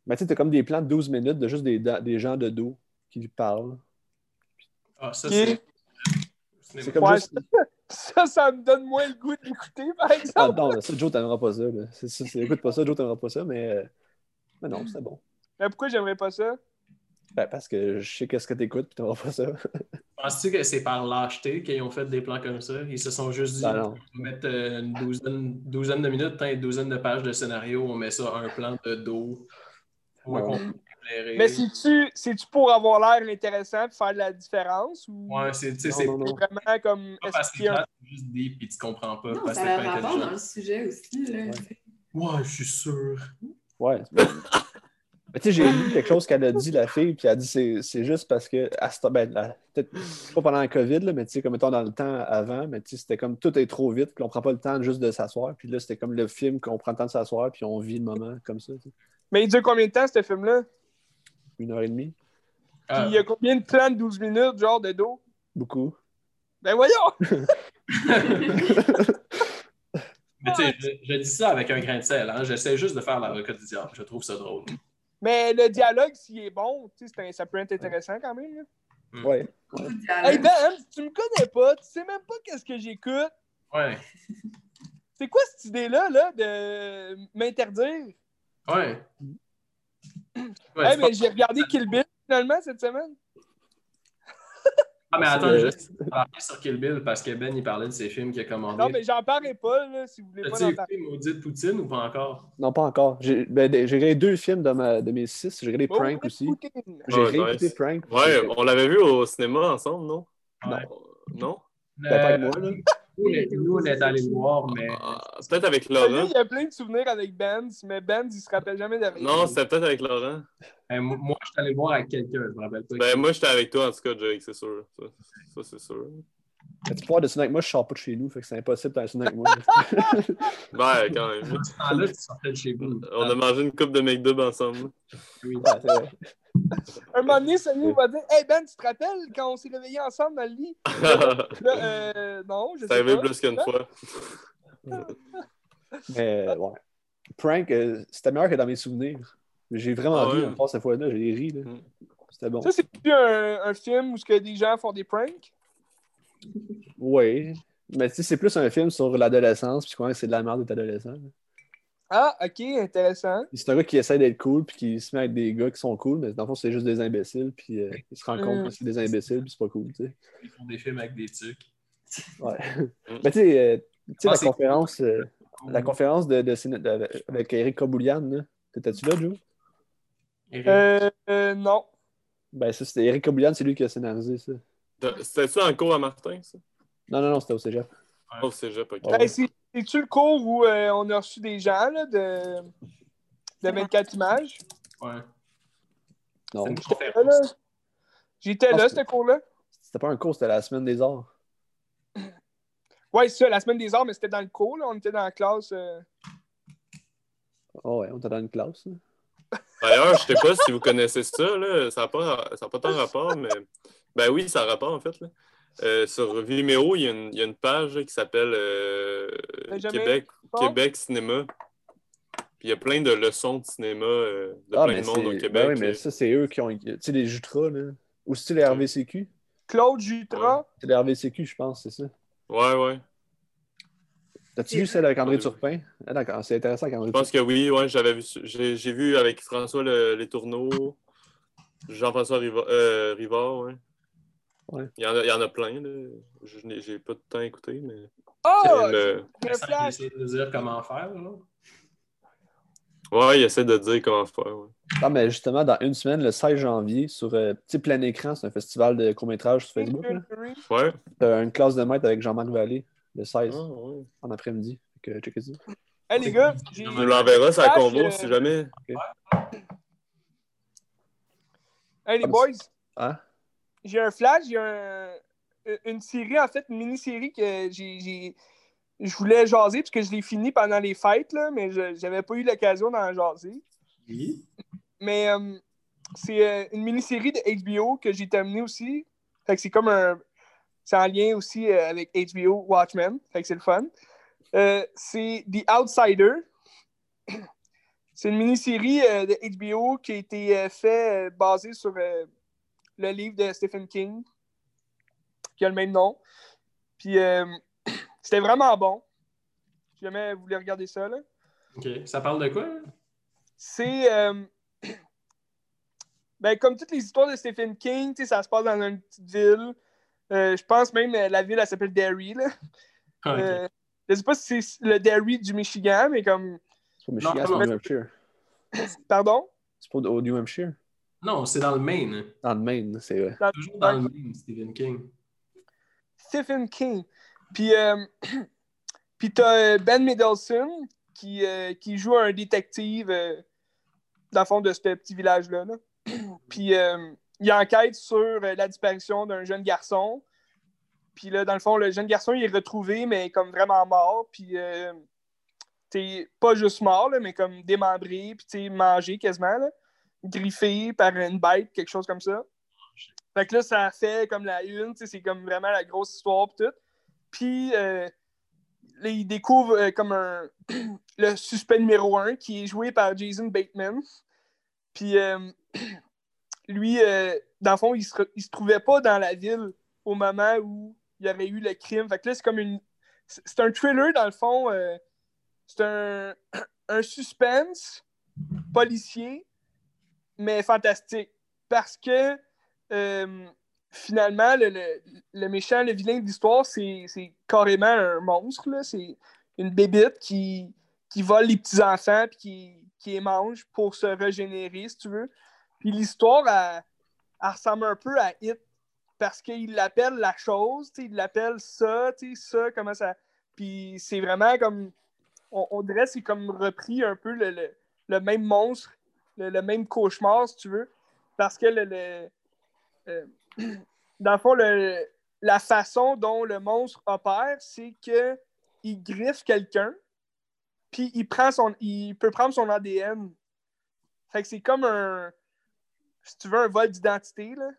Mais tu sais, t'as comme des plans de 12 minutes de juste des, des gens de dos qui parlent. Ah, ça, c'est. C'est comme Ouais, juste. Ça, ça me donne moins le goût d'écouter, par Ah exemple. non, ça, Joe t'aimera pas ça. Là. C'est, c'est, c'est- écoute pas ça, Joe t'aimera pas ça, mais, euh, mais non, c'est bon. Mais pourquoi j'aimerais pas ça? Ben, parce que je sais qu'est-ce que t'écoutes, puis t'aimeras pas ça. Penses-tu que c'est par lâcheté qu'ils ont fait des plans comme ça? Ils se sont juste dit, Ben non. on va mettre euh, une douzaine, douzaine de minutes, hein, une douzaine de pages de scénario, on met ça un plan de dos. Ouais. Mais c'est-tu c'est-tu pour avoir l'air intéressant et faire de la différence? Ou Ouais, c'est Non, non, non. vraiment comme. pas parce qu'il y que c'est juste deep puis tu comprends pas. Non, parce ça a rapport dans le sujet aussi. Là. Ouais, je suis sûr. Ouais. Mais, mais tu sais, j'ai lu quelque chose qu'elle a dit, la fille, puis elle a dit c'est, c'est juste parce que, ben, la- peut-être pas pendant la COVID, là, mais tu sais, comme mettons dans le temps avant, mais tu sais, c'était comme tout est trop vite, puis on prend pas le temps juste de s'asseoir, puis là, c'était comme le film qu'on prend le temps de s'asseoir, puis on vit le moment comme ça. Mais il dure combien de temps, ce film-là? Une heure et demie, Puis il y a combien de plans de 12 minutes, genre, de dos? beaucoup. Ben voyons! Mais tu sais, je, je dis ça avec un grain de sel. Hein. J'essaie juste de faire l'avocat du diable. Je trouve ça drôle. Mais le dialogue, s'il est bon, un- ça peut être intéressant quand même. là. Ouais. Beaucoup de Hey dialogue. Ben, tu me connais pas, tu sais même pas qu'est-ce que j'écoute. Ouais. C'est quoi cette idée-là, là, de m'interdire? Ouais. Ouais, hey, c'est pas- mais j'ai regardé Kill Bill finalement cette semaine. Ah, mais attends, juste parler sur Kill Bill parce que Ben, il parlait de ses films qu'il a commandés. Non, mais j'en parlerai pas, là, si vous voulez pas As-tu écouté Maudite Poutine ou pas encore? Non, pas encore. J'ai ben, regardé deux films de, ma, de mes six. J'ai regardé Oh, Prank aussi. J'ai Oh, réécouté nice. Prank. Ouais, on l'avait vu au cinéma ensemble, non? Ouais. Non? Ben, pas avec moi, là. Nous, on est- allés le voir, mais. Ah, Peut-être avec Laurent. il y a plein de souvenirs avec Benz, mais Benz, il se rappelle jamais rien. Non, c'était peut-être avec Laurent. euh, moi, je suis allé le voir avec quelqu'un, je me rappelle pas. Ben, moi, j'étais avec toi, en tout cas, Jake, c'est sûr. Ça, ça, c'est sûr. Mais tu peux voir de avec moi, je sors pas de chez nous, fait que c'est impossible d'aller avec moi. Ben, quand même. Ce temps-là, tu sortais de chez vous. On a mangé une coupe de McDub ensemble. Oui. Ouais, c'est vrai. Un moment donné, Sonny va dire Hey Ben, tu te rappelles quand on s'est réveillés ensemble dans le lit? Là, euh, non, je Ça sais arrivé pas. plus qu'une fois. Mais ouais. Prank, euh, c'était meilleur que dans mes souvenirs. J'ai vraiment Ah ri ouais. cette fois-là, j'ai ri. Là. Mm. C'était bon. Ça, c'est plus un, un film où ce que des gens font des pranks? Oui. Mais tu sais, c'est plus un film sur l'adolescence, puis comment c'est de la merde d'être adolescent. Ah, ok, intéressant. C'est un gars qui essaie d'être cool, puis qui se met avec des gars qui sont cool, mais dans le fond, c'est juste des imbéciles, puis euh, il se rend compte Mm. que c'est des imbéciles, puis c'est pas cool, tu sais. Ils font des films avec des trucs. Ouais. mais tu sais, euh, tu sais, Ah, la c'est conférence, euh, la conférence de, de, avec Eric Koboulian, là, t'étais-tu là, Joe? Eric. Euh, euh, non. Ben, ça, c'était Eric Koboulian, c'est lui qui a scénarisé ça. C'était-tu en cours à Martin, ça? Non, non, non, c'était au cégep. Oh, c'est C'est-tu le cours où euh, on a reçu des gens là, de, de 24 images? Ouais. Non, C'est une J'étais là, conférence. là. J'étais là, c'est- ce cours-là. c'était pas un cours, c'était la semaine des arts. Ouais, c'est ça, la semaine des arts, mais c'était dans le cours, là. On était dans la classe. euh. Oh ouais, on était dans une classe. là. D'ailleurs, je sais pas si vous connaissez ça, là. Ça n'a pas, ça a pas tant rapport, mais. Ben oui, ça a rapport, en fait. Là. Euh, sur Vimeo, il y, a une, il y a une page qui s'appelle euh, Québec, Cinéma. Puis il y a plein de leçons de cinéma euh, de Ah, plein mais de monde au Québec. ben oui, mais ça, c'est eux qui ont. Tu sais, les Jutras, là. Ou c'est les RVCQ? Claude Jutra. C'est les RVCQ, je pense, c'est ça. Ouais, ouais. T'as-tu vu celle avec André Turpin? Ah, d'accord, c'est intéressant avec André Je pense que oui, ouais, j'avais vu. J'ai j'ai vu avec François le- Les Tourneaux, Jean-François Riva- euh, Rivard, ouais. Ouais. Il y, en a, il y en a plein, là. Je n'ai j'ai pas de temps à écouter, mais. Oh! le- il essaie de nous dire comment faire. Là. Ouais, il essaie de dire comment faire, ouais. Ah, mais justement, dans une semaine, le 16 janvier, sur euh, Petit Plein Écran, c'est un festival de court-métrage sur Facebook. là. Ouais. T'as une classe de maître avec Jean-Marc Vallée, le 16, Ah, ouais. en après-midi. Que checkez ça. Hey, les gars, nous l'enverras, ça Flash, convo, euh, si jamais. hey, les Ah, boys, Hein? J'ai un flash, j'ai un- une série, en fait, une mini-série que j'ai. Je voulais jaser parce que je l'ai fini pendant les fêtes, là, mais je n'avais pas eu l'occasion d'en jaser. Oui. Mais euh, c'est euh, une mini-série de HBO que j'ai terminée aussi. Fait que c'est comme un. C'est en lien aussi euh, avec HBO Watchmen. Fait que c'est le fun. Euh, c'est The Outsider. C'est une mini-série euh, de HBO qui a été euh, fait euh, basée sur euh, le livre de Stephen King, qui a le même nom. Puis euh, C'était vraiment bon. Si jamais vous voulez regarder ça, là. OK. Ça parle de quoi? C'est. euh, ben, comme toutes les histoires de Stephen King, tu sais, ça se passe dans une petite ville. Euh, je pense même euh, la ville, elle s'appelle Derry. Là. Ah, ok. Euh, je sais pas si c'est le Derry du Michigan, mais comme. C'est pas Michigan, c'est New Hampshire. Pardon? C'est pas au New Hampshire. Non, c'est dans le Maine. Dans le Maine, c'est vrai. Dans- Toujours dans le Maine, Stephen King. Stephen King. Puis, euh, puis t'as euh, Ben Middleton qui, euh, qui joue un détective euh, dans le fond de ce petit village-là. là. puis euh, il enquête sur euh, la disparition d'un jeune garçon. Puis là, dans le fond, le jeune garçon, il est retrouvé, mais comme vraiment mort. Puis, euh, t'es pas juste mort, là, mais comme démembré, puis t'es mangé quasiment, là, griffé par une bête, quelque chose comme ça. Fait que là, ça fait comme la une, c'est comme vraiment la grosse histoire pis tout. Puis euh, là, il découvre euh, comme un le suspect numéro un qui est joué par Jason Bateman. Puis euh, lui, euh, dans le fond, il se, se trouvait pas dans la ville au moment où il y avait eu le crime. Fait que là, c'est comme une. C'est un thriller, dans le fond. c'est un, un suspense policier, mais fantastique. Parce que euh, finalement, le, le- méchant, le vilain de l'histoire, c'est carrément un monstre. C'est une bébite qui, qui vole les petits-enfants puis qui, qui les mange pour se régénérer, si tu veux. Puis l'histoire, elle, ressemble un peu à Hit parce qu'il l'appelle la chose, il l'appelle ça, ça, comment ça. Puis c'est vraiment comme. On, on dirait c'est comme repris un peu le, le- le même monstre, le, le même cauchemar, si tu veux. Parce que le, le- euh, dans le fond, le- la façon dont le monstre opère, c'est que il griffe quelqu'un, puis il prend son. il peut prendre son ADN. Fait que c'est comme un. Si tu veux, un vol d'identité, là.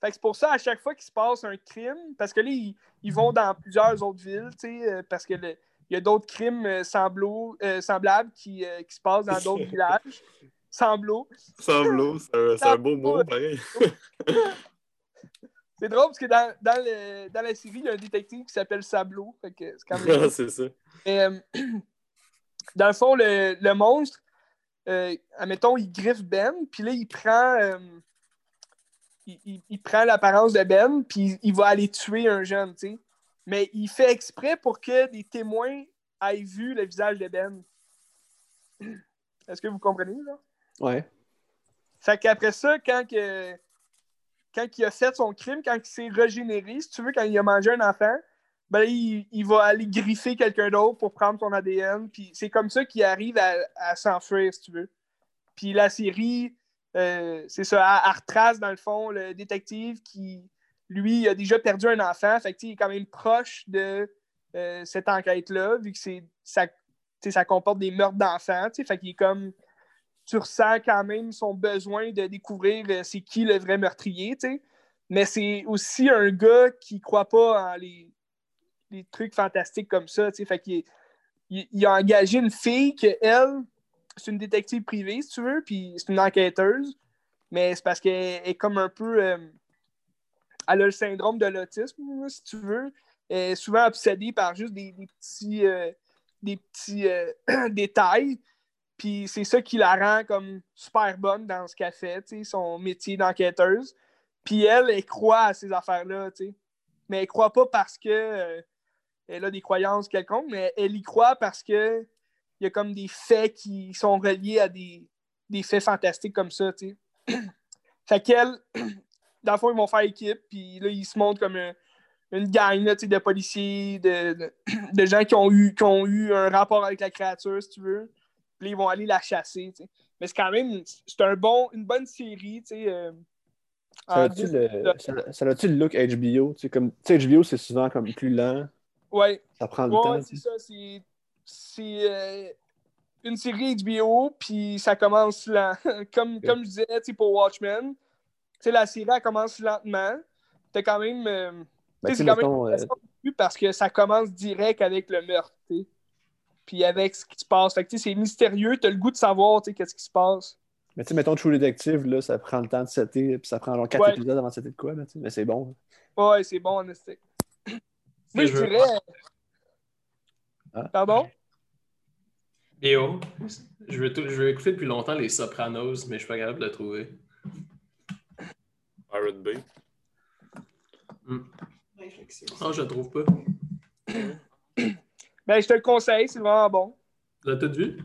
Fait que c'est pour ça, à chaque fois qu'il se passe un crime, parce que là, ils, ils vont dans plusieurs autres villes, tu sais, euh, parce que le- il y a d'autres crimes euh, semblables qui, qui se passent dans d'autres villages. Semblo. Semblo, c'est un, beau mot, pareil. C'est drôle parce que dans, dans, le- dans la série, il y a un détective qui s'appelle Sablo. C'est quand même. C'est ça. Mais, euh, dans le fond, le, le monstre, euh, admettons, il griffe Ben, puis là, il prend, euh, il, il- il prend l'apparence de Ben, puis il va aller tuer un jeune, tu sais. Mais il fait exprès pour que des témoins aient vu le visage de Ben. Est-ce que vous comprenez, là? Ouais. Fait qu'après ça, quand, que, quand il a fait son crime, quand il s'est régénéré, si tu veux, quand il a mangé un enfant, ben, il, il va aller griffer quelqu'un d'autre pour prendre son ADN. Puis c'est comme ça qu'il arrive à, à s'enfuir, si tu veux. Puis la série, euh, c'est ça, elle, retrace dans le fond le détective qui, lui, a déjà perdu un enfant. Fait que, il est quand même proche de euh, cette enquête-là, vu que c'est, ça, ça comporte des meurtres d'enfants. Fait qu'il est comme tu ressens quand même son besoin de découvrir euh, c'est qui le vrai meurtrier, tu sais. Mais c'est aussi un gars qui croit pas en les, trucs fantastiques comme ça, tu sais. Fait qu'il il, a engagé une fille que elle, c'est une détective privée, si tu veux, puis c'est une enquêteuse. Mais c'est parce qu'elle est comme un peu. euh, elle a le syndrome de l'autisme, si tu veux. Elle est souvent obsédée par juste des, des petits, des petits euh, détails. Puis c'est ça qui la rend comme super bonne dans ce qu'elle fait, son métier d'enquêteuse. Puis elle, elle croit à ces affaires-là, tu sais. Mais elle croit pas parce que euh, elle a des croyances quelconques, mais elle y croit parce que il y a comme des faits qui sont reliés à des, faits fantastiques comme ça, tu sais. fait qu'elle, dans le fond, ils vont faire équipe, puis là, ils se montrent comme un- une gang de policiers, de, de, de gens qui ont, eu, qui ont eu un rapport avec la créature, si tu veux. Puis ils vont aller la chasser. Mais c'est quand même, c'est un bon, une bonne série, euh, Ça a-tu le, le look HBO? Comme, HBO, c'est souvent comme plus lent. Ouais, Ça prend le Ouais, temps. c'est ça. C'est, euh, une série HBO, puis ça commence lent. comme, comme je disais, pour Watchmen, la série, elle commence lentement. T'as quand même. euh, Ben, c'est quand même mettons, parce que ça commence direct avec le meurtre. Puis avec ce qui se passe. Fait que, tu sais, c'est mystérieux, t'as le goût de savoir, tu sais, qu'est-ce qui se passe. mais tu sais, mettons True Detective, là, ça prend le temps de setter, puis ça prend genre 4 Ouais. épisodes avant de setter de quoi, là, mais c'est bon. Ouais, c'est bon, en esti. Moi, je dirais. Pardon? Yo, je veux, tout- je veux écouter depuis longtemps les Sopranos, mais je suis pas capable de le trouver. Pirate Bay. Non, je le trouve pas. Ben, je te le conseille, c'est vraiment bon. Tu l'as tout vu?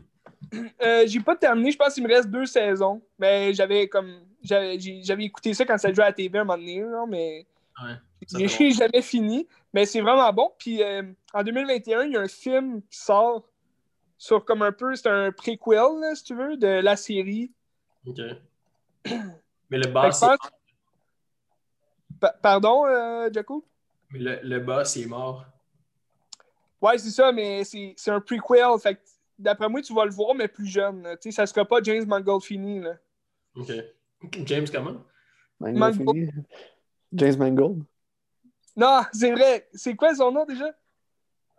Euh, j'ai pas terminé, je pense qu'il me reste deux saisons. Mais j'avais comme. J'avais écouté ça quand ça jouait à la TV un moment donné, là, mais Ouais. J'ai jamais fini. Mais c'est vraiment bon. Puis euh, en 2021, il y a un film qui sort sur comme un peu. C'est un préquel, là, si tu veux, de la série. Ok. Mais le boss, Pa- Pardon, euh, Jaco? mais le, le boss, il est mort. Ouais, c'est ça, mais c'est c'est un prequel. Fait d'après moi, tu vas le voir, mais plus jeune. là. Tu sais, ça sera pas James Mangoldfini. Là. Ok. James, comment? Mangold Mangold. fini. James Mangold. Non, c'est vrai. C'est quoi son nom déjà?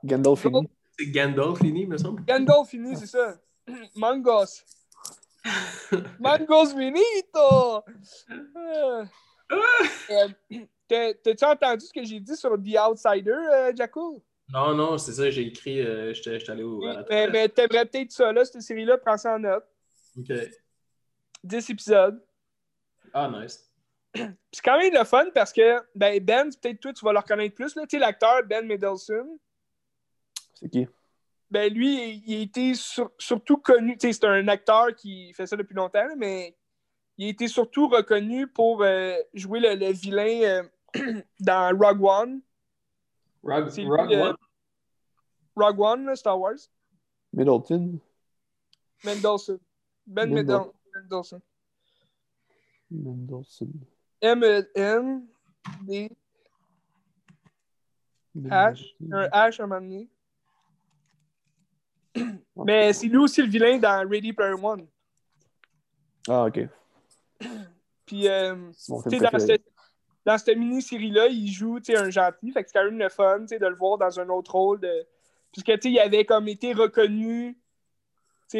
Gandolfini. C'est Gandolfini, me semble. Gandolfini, c'est ça. Mangos. Mangos finito! Euh, euh, t'as- T'as-tu entendu ce que j'ai dit sur The Outsider, euh, Jaco? Non, non, c'est ça, j'ai écrit, euh, j'étais allé au. à la Mais, mais t'aimerais peut-être ça, là, cette série-là, prends ça en note. Ok. 10 épisodes. Ah, nice. Puis c'est quand même le fun parce que ben, Ben, peut-être toi, tu vas le reconnaître plus. là. Tu sais, l'acteur Ben Mendelsohn, C'est qui? ben lui, il, a été sur- surtout connu. Tu sais, c'est un acteur qui fait ça depuis longtemps, mais il a été surtout reconnu pour euh, jouer le, le vilain euh, dans Rogue One. Rogue, C'est Rogue lui, One? Rogue One, là, Star Wars. Middleton. Mendelsohn. Ben Mendel- Mendel- Mendelsohn. Mendelsohn. M-E-N-D. H. Un H à un moment donné. Mais c'est lui aussi le vilain dans Ready Player One. Ah, ok. Puis, euh, tu sais, dans cette, dans cette mini-série-là, il joue un gentil. Fait que c'est quand même le fun de le voir dans un autre rôle. De... Puisque il avait comme été reconnu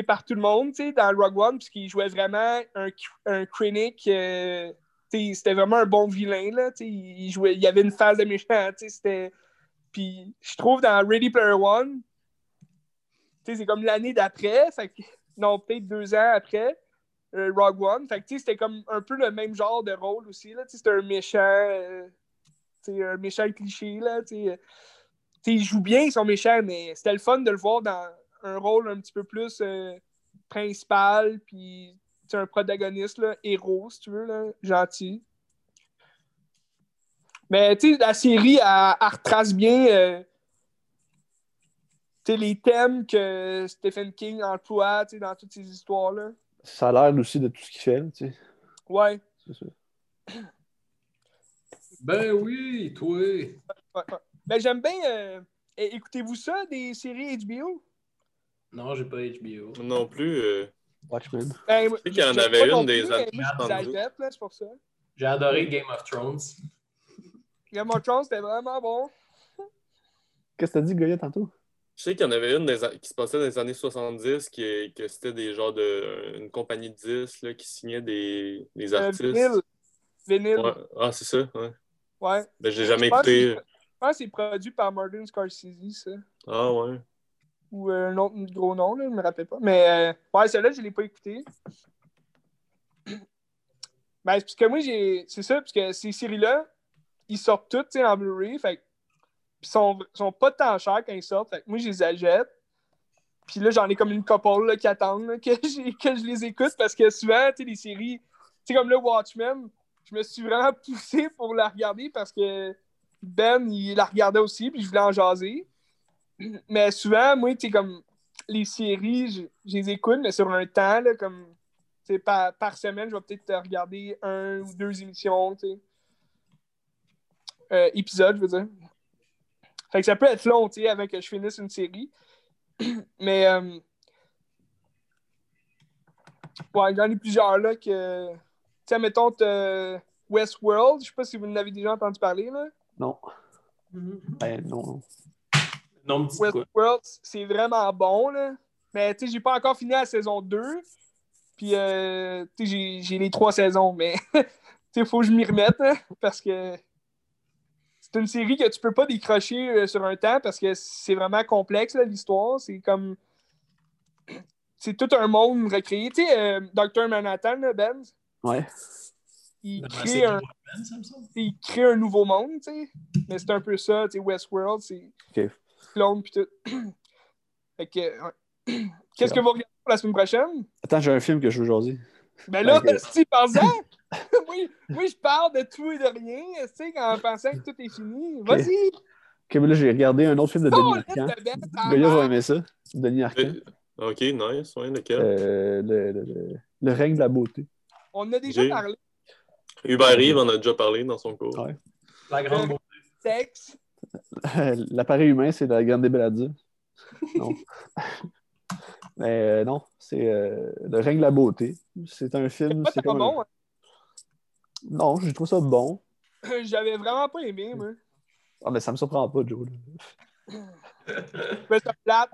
par tout le monde dans Rogue One, puisqu'il jouait vraiment un, un euh, c'était vraiment un bon vilain. Là, il, jouait, il avait une phase de méchant. Puis je trouve dans Ready Player One, c'est comme l'année d'après. Non, peut-être deux ans après euh, Rogue One. Fait que, tu sais, c'était comme un peu le même genre de rôle aussi. Là. Tu sais, C'était un méchant. euh, un méchant cliché. Là, tu sais. Tu sais, il joue bien son méchant, mais c'était le fun de le voir dans un rôle un petit peu plus euh, principal, puis un protagoniste, héros, si tu veux, là, gentil. Mais tu sais, la série, elle, retrace bien euh, les thèmes que Stephen King emploie dans toutes ces histoires-là. Ça a l'air aussi de tout ce qu'il fait, tu sais. Ouais. C'est ça. Ben oui, toi. ouais, ouais. Ben, j'aime bien. euh, Écoutez-vous ça, des séries HBO? Non, j'ai pas HBO. Non plus. euh, Watchmen. Ben, sais qu'il y en je avait une des années mais moi, je 70. l'exagère, là, c'est pour ça. J'ai adoré Game of Thrones. Game of Thrones, c'était vraiment bon. Qu'est-ce que t'as dit, Goya, tantôt? Je sais qu'il y en avait une des a- qui se passait dans les années 70, qui que c'était des genres de. une compagnie de disques là, qui signait des, des Euh, artistes. Vinyl. Vinyl. Ouais. Ah, c'est ça, ouais. Ouais. Ben, je l'ai jamais écouté. que- Je pense que c'est produit par Martin Scorsese, ça. Ah, ouais. Ou euh, un autre gros nom, là, je me rappelle pas. Mais euh, ouais, celle-là, je l'ai pas écouté. Ben, parce que moi, j'ai. C'est ça, parce que ces séries-là, ils sortent toutes tu sais, en Blu-ray. Fait ils sont, sont pas tant chers quand ils sortent. Fait moi, je les achète. Puis là, j'en ai comme une couple là, qui attendent que, que je les écoute parce que souvent, tu sais, les séries, tu sais, comme le Watchmen, je me suis vraiment poussé pour la regarder parce que Ben, il la regardait aussi, puis je voulais en jaser. Mais souvent, moi, tu comme les séries, je, je les écoute, mais sur un temps, là, comme, tu sais, par, par semaine, je vais peut-être regarder un ou deux émissions, tu sais. Euh, épisodes, je veux dire. Fait que ça peut être long, tu sais, avant que je finisse une série. Mais, euh, ouais, j'en ai plusieurs, là, que, tu sais, mettons, Westworld, je sais pas si vous en avez déjà entendu parler, là. Non. Ben, non. Non, me. Westworld, c'est vraiment bon, là. Mais, tu sais, j'ai pas encore fini la saison 2. Puis, euh, tu sais, j'ai- j'ai les trois saisons, mais, tu sais, faut que je m'y remette, hein, parce que c'est une série que tu peux pas décrocher euh, sur un temps parce que c'est vraiment complexe, l'histoire. C'est comme. C'est tout un monde recréé. Tu sais, euh, Dr. Manhattan, là, Ben, Ouais. il crée, un, il crée un nouveau monde, tu sais. Mais c'est un peu ça, tu sais, Westworld, c'est Ok. clone pis tout. fait que. ouais. Qu'est-ce que vous regardez pour la semaine prochaine? Attends, j'ai un film que je veux aujourd'hui. Ben là, Ok. si! oui, oui, je parle de tout et de rien, tu sais, en pensant que tout est fini. Vas-y! Ok, mais là, j'ai regardé un autre film de Denis là, Arcand. Le gars va aimer ça. Denis Arcand. Euh, Ok, nice. Ouais, lequel? Euh, le, le, le, le règne de la beauté. On en a déjà parlé. Hubert Reeve en a déjà parlé dans son cours. Ouais. La grande beauté. Sexe. L'appareil humain, c'est la grande Belladieu. Non. Mais euh, non, c'est euh, le règne de la beauté. C'est un film. pas C'est comme bon. un- Non, je trouve ça bon. J'avais vraiment pas aimé, moi. Ah, mais ça me surprend pas, Joe. Mais ça plate.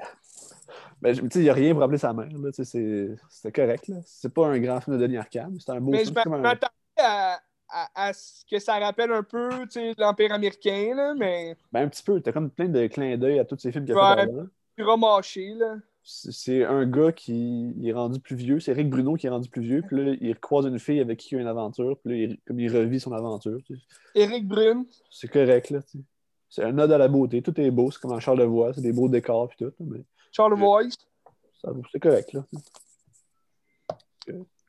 Ben, je- tu sais, il n'y a rien pour rappeler sa mère. là. Tu sais, C'est c'était correct. là. C'est pas un grand film de Denis Arcand, mais c'est un beau Mais je film. comme un- m'attendais à, à- à ce que ça rappelle un peu tu sais, l'Empire américain, là, mais Ben, un petit peu. T'as comme plein de clins d'œil à tous ces films qu'il a Ouais. fait avant. remâché. Là. C'est un gars qui il est rendu plus vieux. C'est Eric Bruno qui est rendu plus vieux. Puis là, il croise une fille avec qui il a une aventure. Puis là, il, comme il revit son aventure. tu sais. Éric Brune. C'est correct, là. tu sais. C'est un ode à la beauté. Tout est beau. C'est comme en Charlevoix. C'est des beaux décors. Puis tout. Mais Charles Voice. ça- c'est correct, là.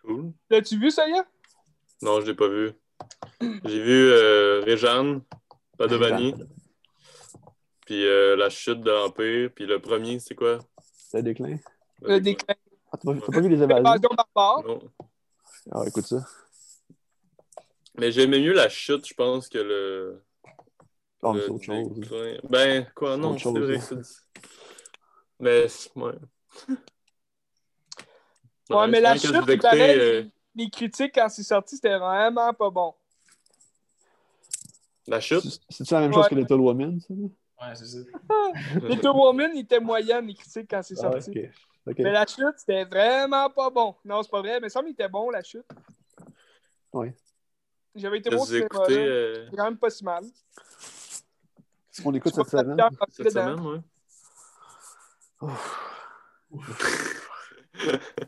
Cool. L'as-tu vu, ça y est? Non, je l'ai pas vu. J'ai vu euh, Réjeanne, Padovani, puis euh, La chute de l'Empire, puis le premier, c'est quoi? C'est un déclin? Le déclin. Ah, T'as pas, t'as pas vu les évasions? Non. Ah, écoute ça. Mais j'aimais mieux La chute, je pense, que le. Ah, mais le c'est autre chose. déclin. Ben, quoi, non, autre c'est chose, vrai que c'est. Mais, ouais. Ouais, mais la chute, euh, les critiques, quand c'est sorti, c'était vraiment pas bon. La chute? C'est- C'est-tu la même chose Ouais. que Little Woman, ça? Ouais, c'est ça. Little Woman, il était moyen, les critiques, quand c'est Ah, sorti. Mais la chute, c'était vraiment pas bon. Non, c'est pas vrai, mais ça me était bon, la chute. Ouais. J'avais été bon euh, C'est quand même pas si mal. Qu'est-ce qu'on écoute Je cette semaine? cette dedans. semaine, ouais?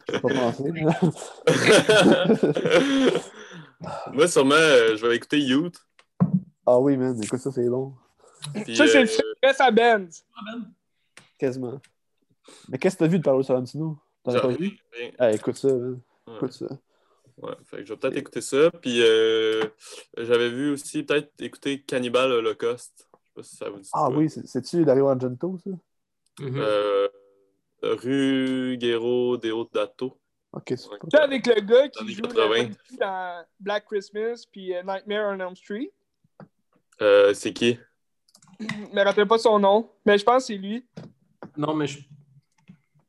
J'ai pas pensé. Moi, sûrement, euh, je vais écouter Youth. ah oui, man. Écoute ça, c'est bon. Puis, Ça, c'est euh, le film Reste à Benz. Quasiment. Mais qu'est-ce que t'as vu de Paolo Sorrentino? T'en as pas vu? rien. Ah, écoute ça. Ouais. Écoute ça. Ouais, fait que je vais peut-être écouter ça. Puis euh, j'avais vu aussi peut-être écouter Cannibal Holocaust. Je sais pas si ça vous dit Ah quoi. oui, c'est- c'est-tu Dario Argento, ça? Mhm. Euh, Ruggero Deodato. Ok, c'est Ouais. pas- Ça, avec le gars qui joue 80. le- dans Black Christmas puis euh, Nightmare on Elm Street. Euh, c'est qui? Je me rappelle pas son nom, mais je pense que c'est lui. Non, mais je.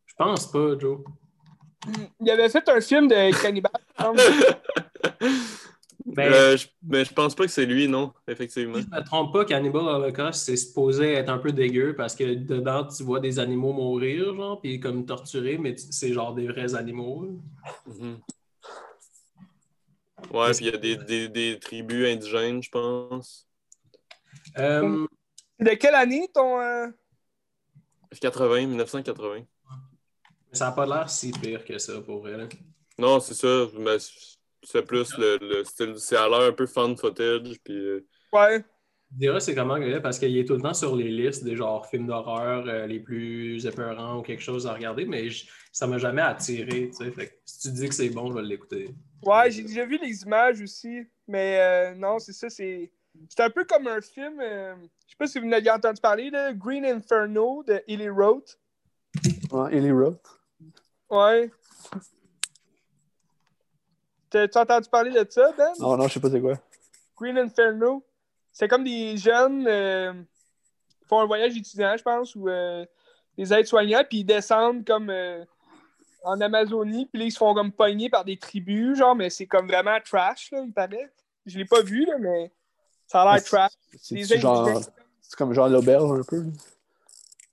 Je pense pas, Joe. Il avait fait un film de cannibale. Ben, Euh, je, mais je pense pas que c'est lui, non, effectivement. Si je me trompe pas, Cannibal Holocaust, c'est supposé être un peu dégueu parce que dedans, tu vois des animaux mourir, genre, puis comme torturés, mais c'est genre des vrais animaux. Mhm. Ouais, puis il y a des, des, des tribus indigènes, je pense. Euh, De quelle année ton. euh, 80, 1980. ça n'a pas l'air si pire que ça, pour vrai. là. Non, c'est ça, mais c'est plus le, le style. C'est à l'air un peu fan footage, puis. euh, Ouais. Je dirais c'est comment là, parce qu'il est tout le temps sur les listes des genre films d'horreur euh, les plus épeurants ou quelque chose à regarder, mais je- ça m'a jamais attiré. tu sais. Fait que si tu dis que c'est bon, je vais l'écouter. Ouais, j'ai déjà vu les images aussi. Mais euh, non, c'est ça, c'est. C'est un peu comme un film. euh, je sais pas si vous en entendu parler, là, Green Inferno de Ellie Roth. Ouais, Ellie Roth. Ouais. T'as- entendu parler de ça, Ben? Non, non, je sais pas c'est quoi. Green Inferno. C'est comme des jeunes euh, qui font un voyage étudiant, je pense, ou euh, des aides-soignants, puis ils descendent comme euh, en Amazonie, puis là, ils se font comme pogner par des tribus, genre, mais c'est comme vraiment trash, là, il paraît. Je l'ai pas vu, là, mais ça a l'air trash. C'est comme genre l'auberge un peu?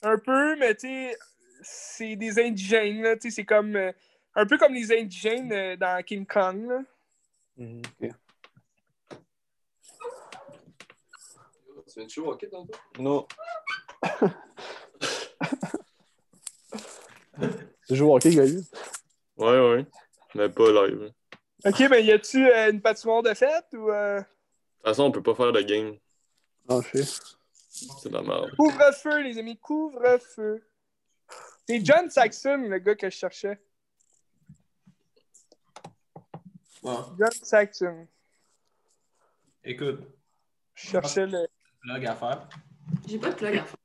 un peu, mais tu sais, c'est des indigènes, là, tu sais, c'est comme. euh, un peu comme les indigènes euh, dans King Kong, là. Ok. Tu viens de jouer hockey tantôt? Non. Tu joues au hockey, Gaël? Ouais, ouais. Mais pas live. Ok, mais y a-tu euh, une patinoire de fête ou. Toute façon, on peut pas faire de game. Non, je sais. C'est de la merde. Couvre-feu, les amis, couvre-feu. C'est John Saxon, le gars que je cherchais. John Saxon. écoute, Je cherchais le. vlog à faire. J'ai pas de plug à faire.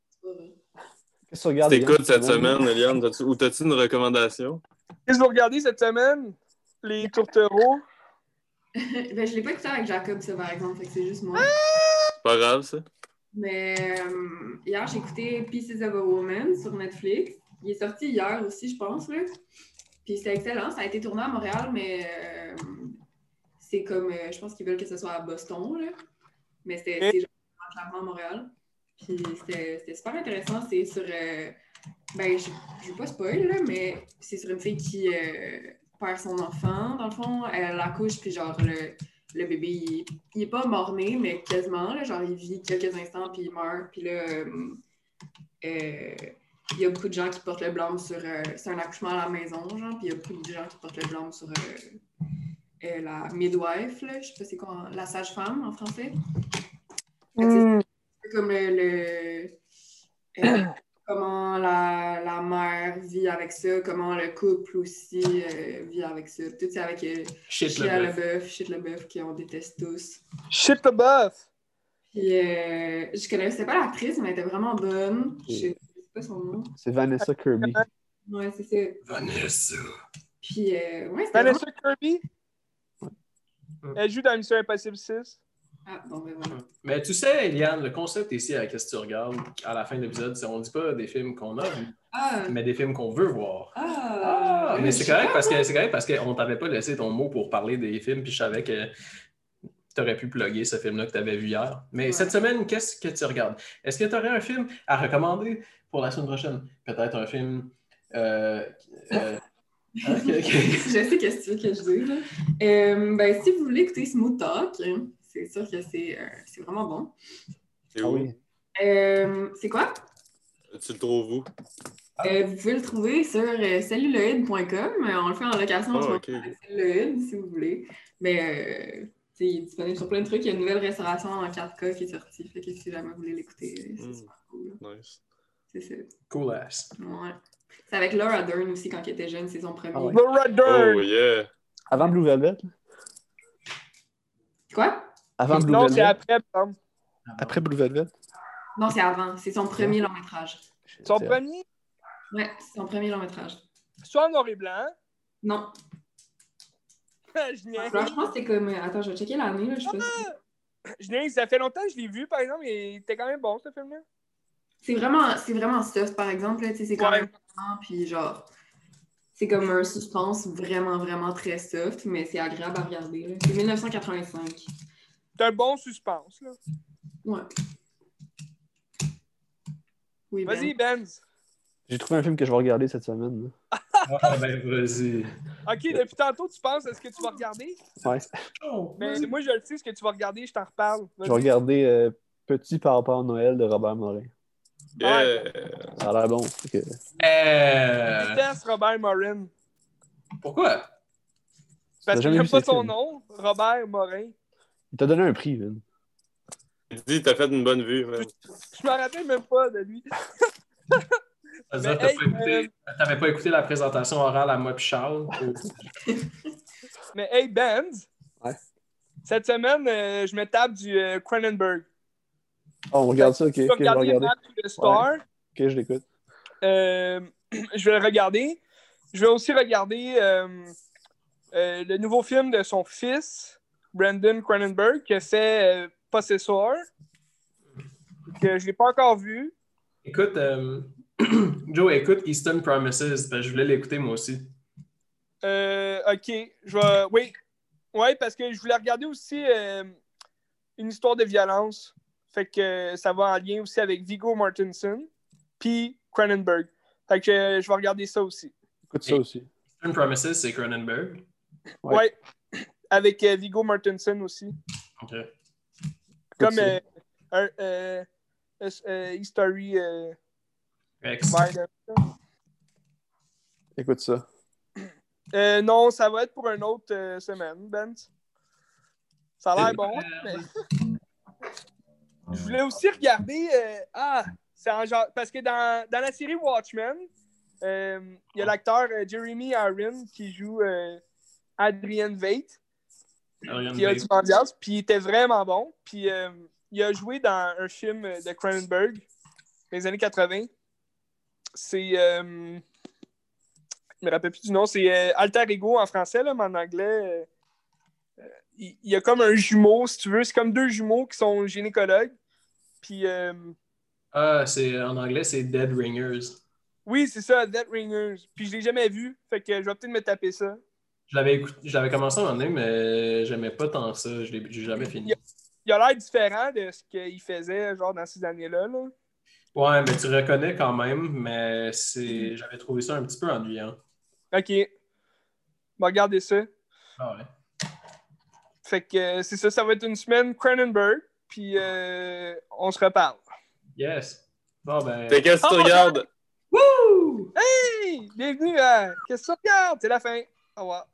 Qu'est-ce que tu regardes? T'écoutes cette semaine, Eliane? Ou t'as-tu une recommandation? Qu'est-ce que vous regardez cette semaine? Les tourtereaux? ben, je l'ai pas écouté avec Jacob, ça, par exemple, c'est juste moi. C'est pas grave, ça? Mais euh, hier, j'ai écouté Pieces of a Woman sur Netflix. Il est sorti hier aussi, je pense. Là. Puis c'était excellent. Ça a été tourné à Montréal, mais euh, c'est comme. euh, je pense qu'ils veulent que ce soit à Boston. Là. Mais c'était c'est genre clairement à Montréal. Puis c'était c'était super intéressant. C'est sur. euh, ben, je je veux pas spoil, là, mais c'est sur une fille qui euh, perd son enfant, dans le fond. Elle accouche, puis genre, le, le bébé, il, il est pas mort-né, mais quasiment. Là, genre, il vit quelques instants, puis il meurt. Puis là, euh, euh, il y a beaucoup de gens qui portent le blâme sur. euh, c'est un accouchement à la maison, genre, puis il y a beaucoup de gens qui portent le blâme sur la midwife, là, je sais pas c'est quoi, la sage-femme en français. C'est Hmm. comme le. le- comment la, la mère vit avec ça, comment le couple aussi euh, vit avec ça. Tout c'est avec euh, Shit, Chia le le bœuf, Shit le bœuf, qu'on déteste tous. Shit the buff. Puis, euh, je connaissais pas l'actrice, mais elle était vraiment bonne. Je sais je sais pas son nom. C'est Vanessa Kirby. Ouais, c'est ça. Vanessa. Puis, euh, ouais, c'était vraiment... Vanessa Kirby. Elle joue dans Mission Impossible 6. Ah, bon, ben voilà. Mais tu sais, Eliane, le concept ici, avec Qu'est-ce que tu regardes, à la fin de l'épisode, c'est on dit pas des films qu'on a vus, Ah! mais des films qu'on veut voir. Ah! mais c'est correct parce que c'est correct parce qu'on t'avait pas laissé ton mot pour parler des films, puis je savais que tu aurais pu plugger ce film-là que tu avais vu hier. Mais Ouais. cette semaine, qu'est-ce que tu regardes? Est-ce que tu aurais un film à recommander pour la semaine prochaine? Peut-être un film. Euh, euh, hein, je sais qu'est-ce que tu veux que je dise. là. Euh, ben, si vous voulez écouter Smooth Talk, c'est sûr que c'est euh, c'est vraiment bon. C'est Ah où? oui. Euh, c'est quoi? Tu le trouves où? Euh, vous pouvez le trouver sur euh, celluloid.com. Euh, On le fait en location en Ah, ce moment ok. avec Celluloid, si vous voulez. Mais euh, il est disponible sur plein de trucs. Il y a une nouvelle restauration en 4K qui est sortie. Fait que si jamais vous voulez l'écouter, c'est Mm. super cool. Nice. C'est ça. Cool ass. Ouais. C'est avec Laura Dern aussi quand elle était jeune, c'est son premier. Ah ouais. Laura Dern. Oh yeah! Avant Blue Velvet? Quoi? Avant Blue non, c'est après, Tom. Après Blue Velvet? Non, c'est avant. C'est son premier long métrage. Son premier, Ouais, c'est son premier long métrage. soit en noir et blanc. Non. je niaise. Alors, je pense que c'est comme. Attends, je vais checker l'année, là. Je sais pas si- Je niaise. Ça fait longtemps que je l'ai vu, par exemple, et il était quand même bon, ce film-là. C'est vraiment, c'est vraiment soft, par exemple. là, C'est quand Ouais. même vraiment, puis genre, c'est comme un suspense vraiment, vraiment très soft, mais c'est agréable à regarder. là. C'est 1985. C'est un bon suspense, là. Ouais. Oui, ben. Vas-y, Benz. J'ai trouvé un film que je vais regarder cette semaine. Ah, ben, vas-y. OK, depuis tantôt, tu penses à ce que tu vas regarder? Ouais. Mais moi, je le sais, ce que tu vas regarder, je t'en reparle. Je vais regarder euh, Petit Papa Noël de Robert Morin. Yeah! Ça a l'air bon. que- Euh, Je déteste Robert Morin? pourquoi? Parce que j'aime pas son films? nom, Robert Morin. Il t'a donné un prix, Vin. Il dit, t'as fait une bonne vue, man. Je me rappelle même pas de lui. Ça veut dire Mais que t'as hey, pas écouté- t'avais pas écouté la présentation orale à moi puis Charles? Mais hey, Benz. Ouais. Cette semaine, euh, je me tape du euh, Cronenberg. Oh, on regarde ça, ok. Je vais ok, je vais regarder the Star. Ok, je l'écoute. Euh, je vais le regarder. Je vais aussi regarder euh, euh, le nouveau film de son fils, Brandon Cronenberg, que c'est euh, Possessor, que je l'ai pas encore vu. Écoute, euh, Joe, écoute Eastern Promises. parce que je voulais l'écouter moi aussi. Euh, ok, je vais. Oui. Oui, parce que je voulais regarder aussi euh, une histoire de violence. Fait que ça va en lien aussi avec Vigo Mortensen, puis Cronenberg. Fait que je vais regarder ça aussi. Écoute ça aussi. Eastern Promises, c'est Cronenberg? Ouais. Ouais. Avec euh, Vigo Mortensen aussi. Ok. Comme euh, un, euh, euh, euh, History euh. Écoute ça. Euh, non, ça va être pour une autre euh, semaine, Ben. Ça a l'air bon, mais. Je voulais aussi regarder. euh, ah, c'est en genre. Parce que dans, dans la série Watchmen, euh, il y a l'acteur euh, Jeremy Irons qui joue euh, Adrian Veidt, Ariane qui a Bates. du mondial, puis il était vraiment bon. Puis euh, il a joué dans un film de Cronenberg dans les années 80. C'est. euh, je me rappelle plus du nom, c'est euh, Alter Ego en français, là, mais en anglais. euh, euh, il il y, a comme un jumeau, si tu veux. C'est comme deux jumeaux qui sont gynécologues. Puis, Ah, c'est, en anglais, c'est Dead Ringers. oui, c'est ça, Dead Ringers. Puis, je l'ai jamais vu. Fait que je vais peut-être me taper ça. Je l'avais, écouté, je l'avais commencé à un moment donné, mais j'aimais pas tant ça. Je l'ai, j'ai jamais fini. Il a l'air différent de ce qu'il faisait, genre, dans ces années-là. Là. Ouais, mais tu reconnais quand même, mais c'est, j'avais trouvé ça un petit peu ennuyant. OK. Bon, regardez ça. Ah ouais. Fait que euh, c'est ça, ça va être une semaine Cronenberg. Puis, euh, on se reparle. Yes. Bon, ben. T'es qu'est-ce que tu regardes? Wouh! Hey! Bienvenue à Qu'est-ce que tu regardes? C'est la fin. Au revoir.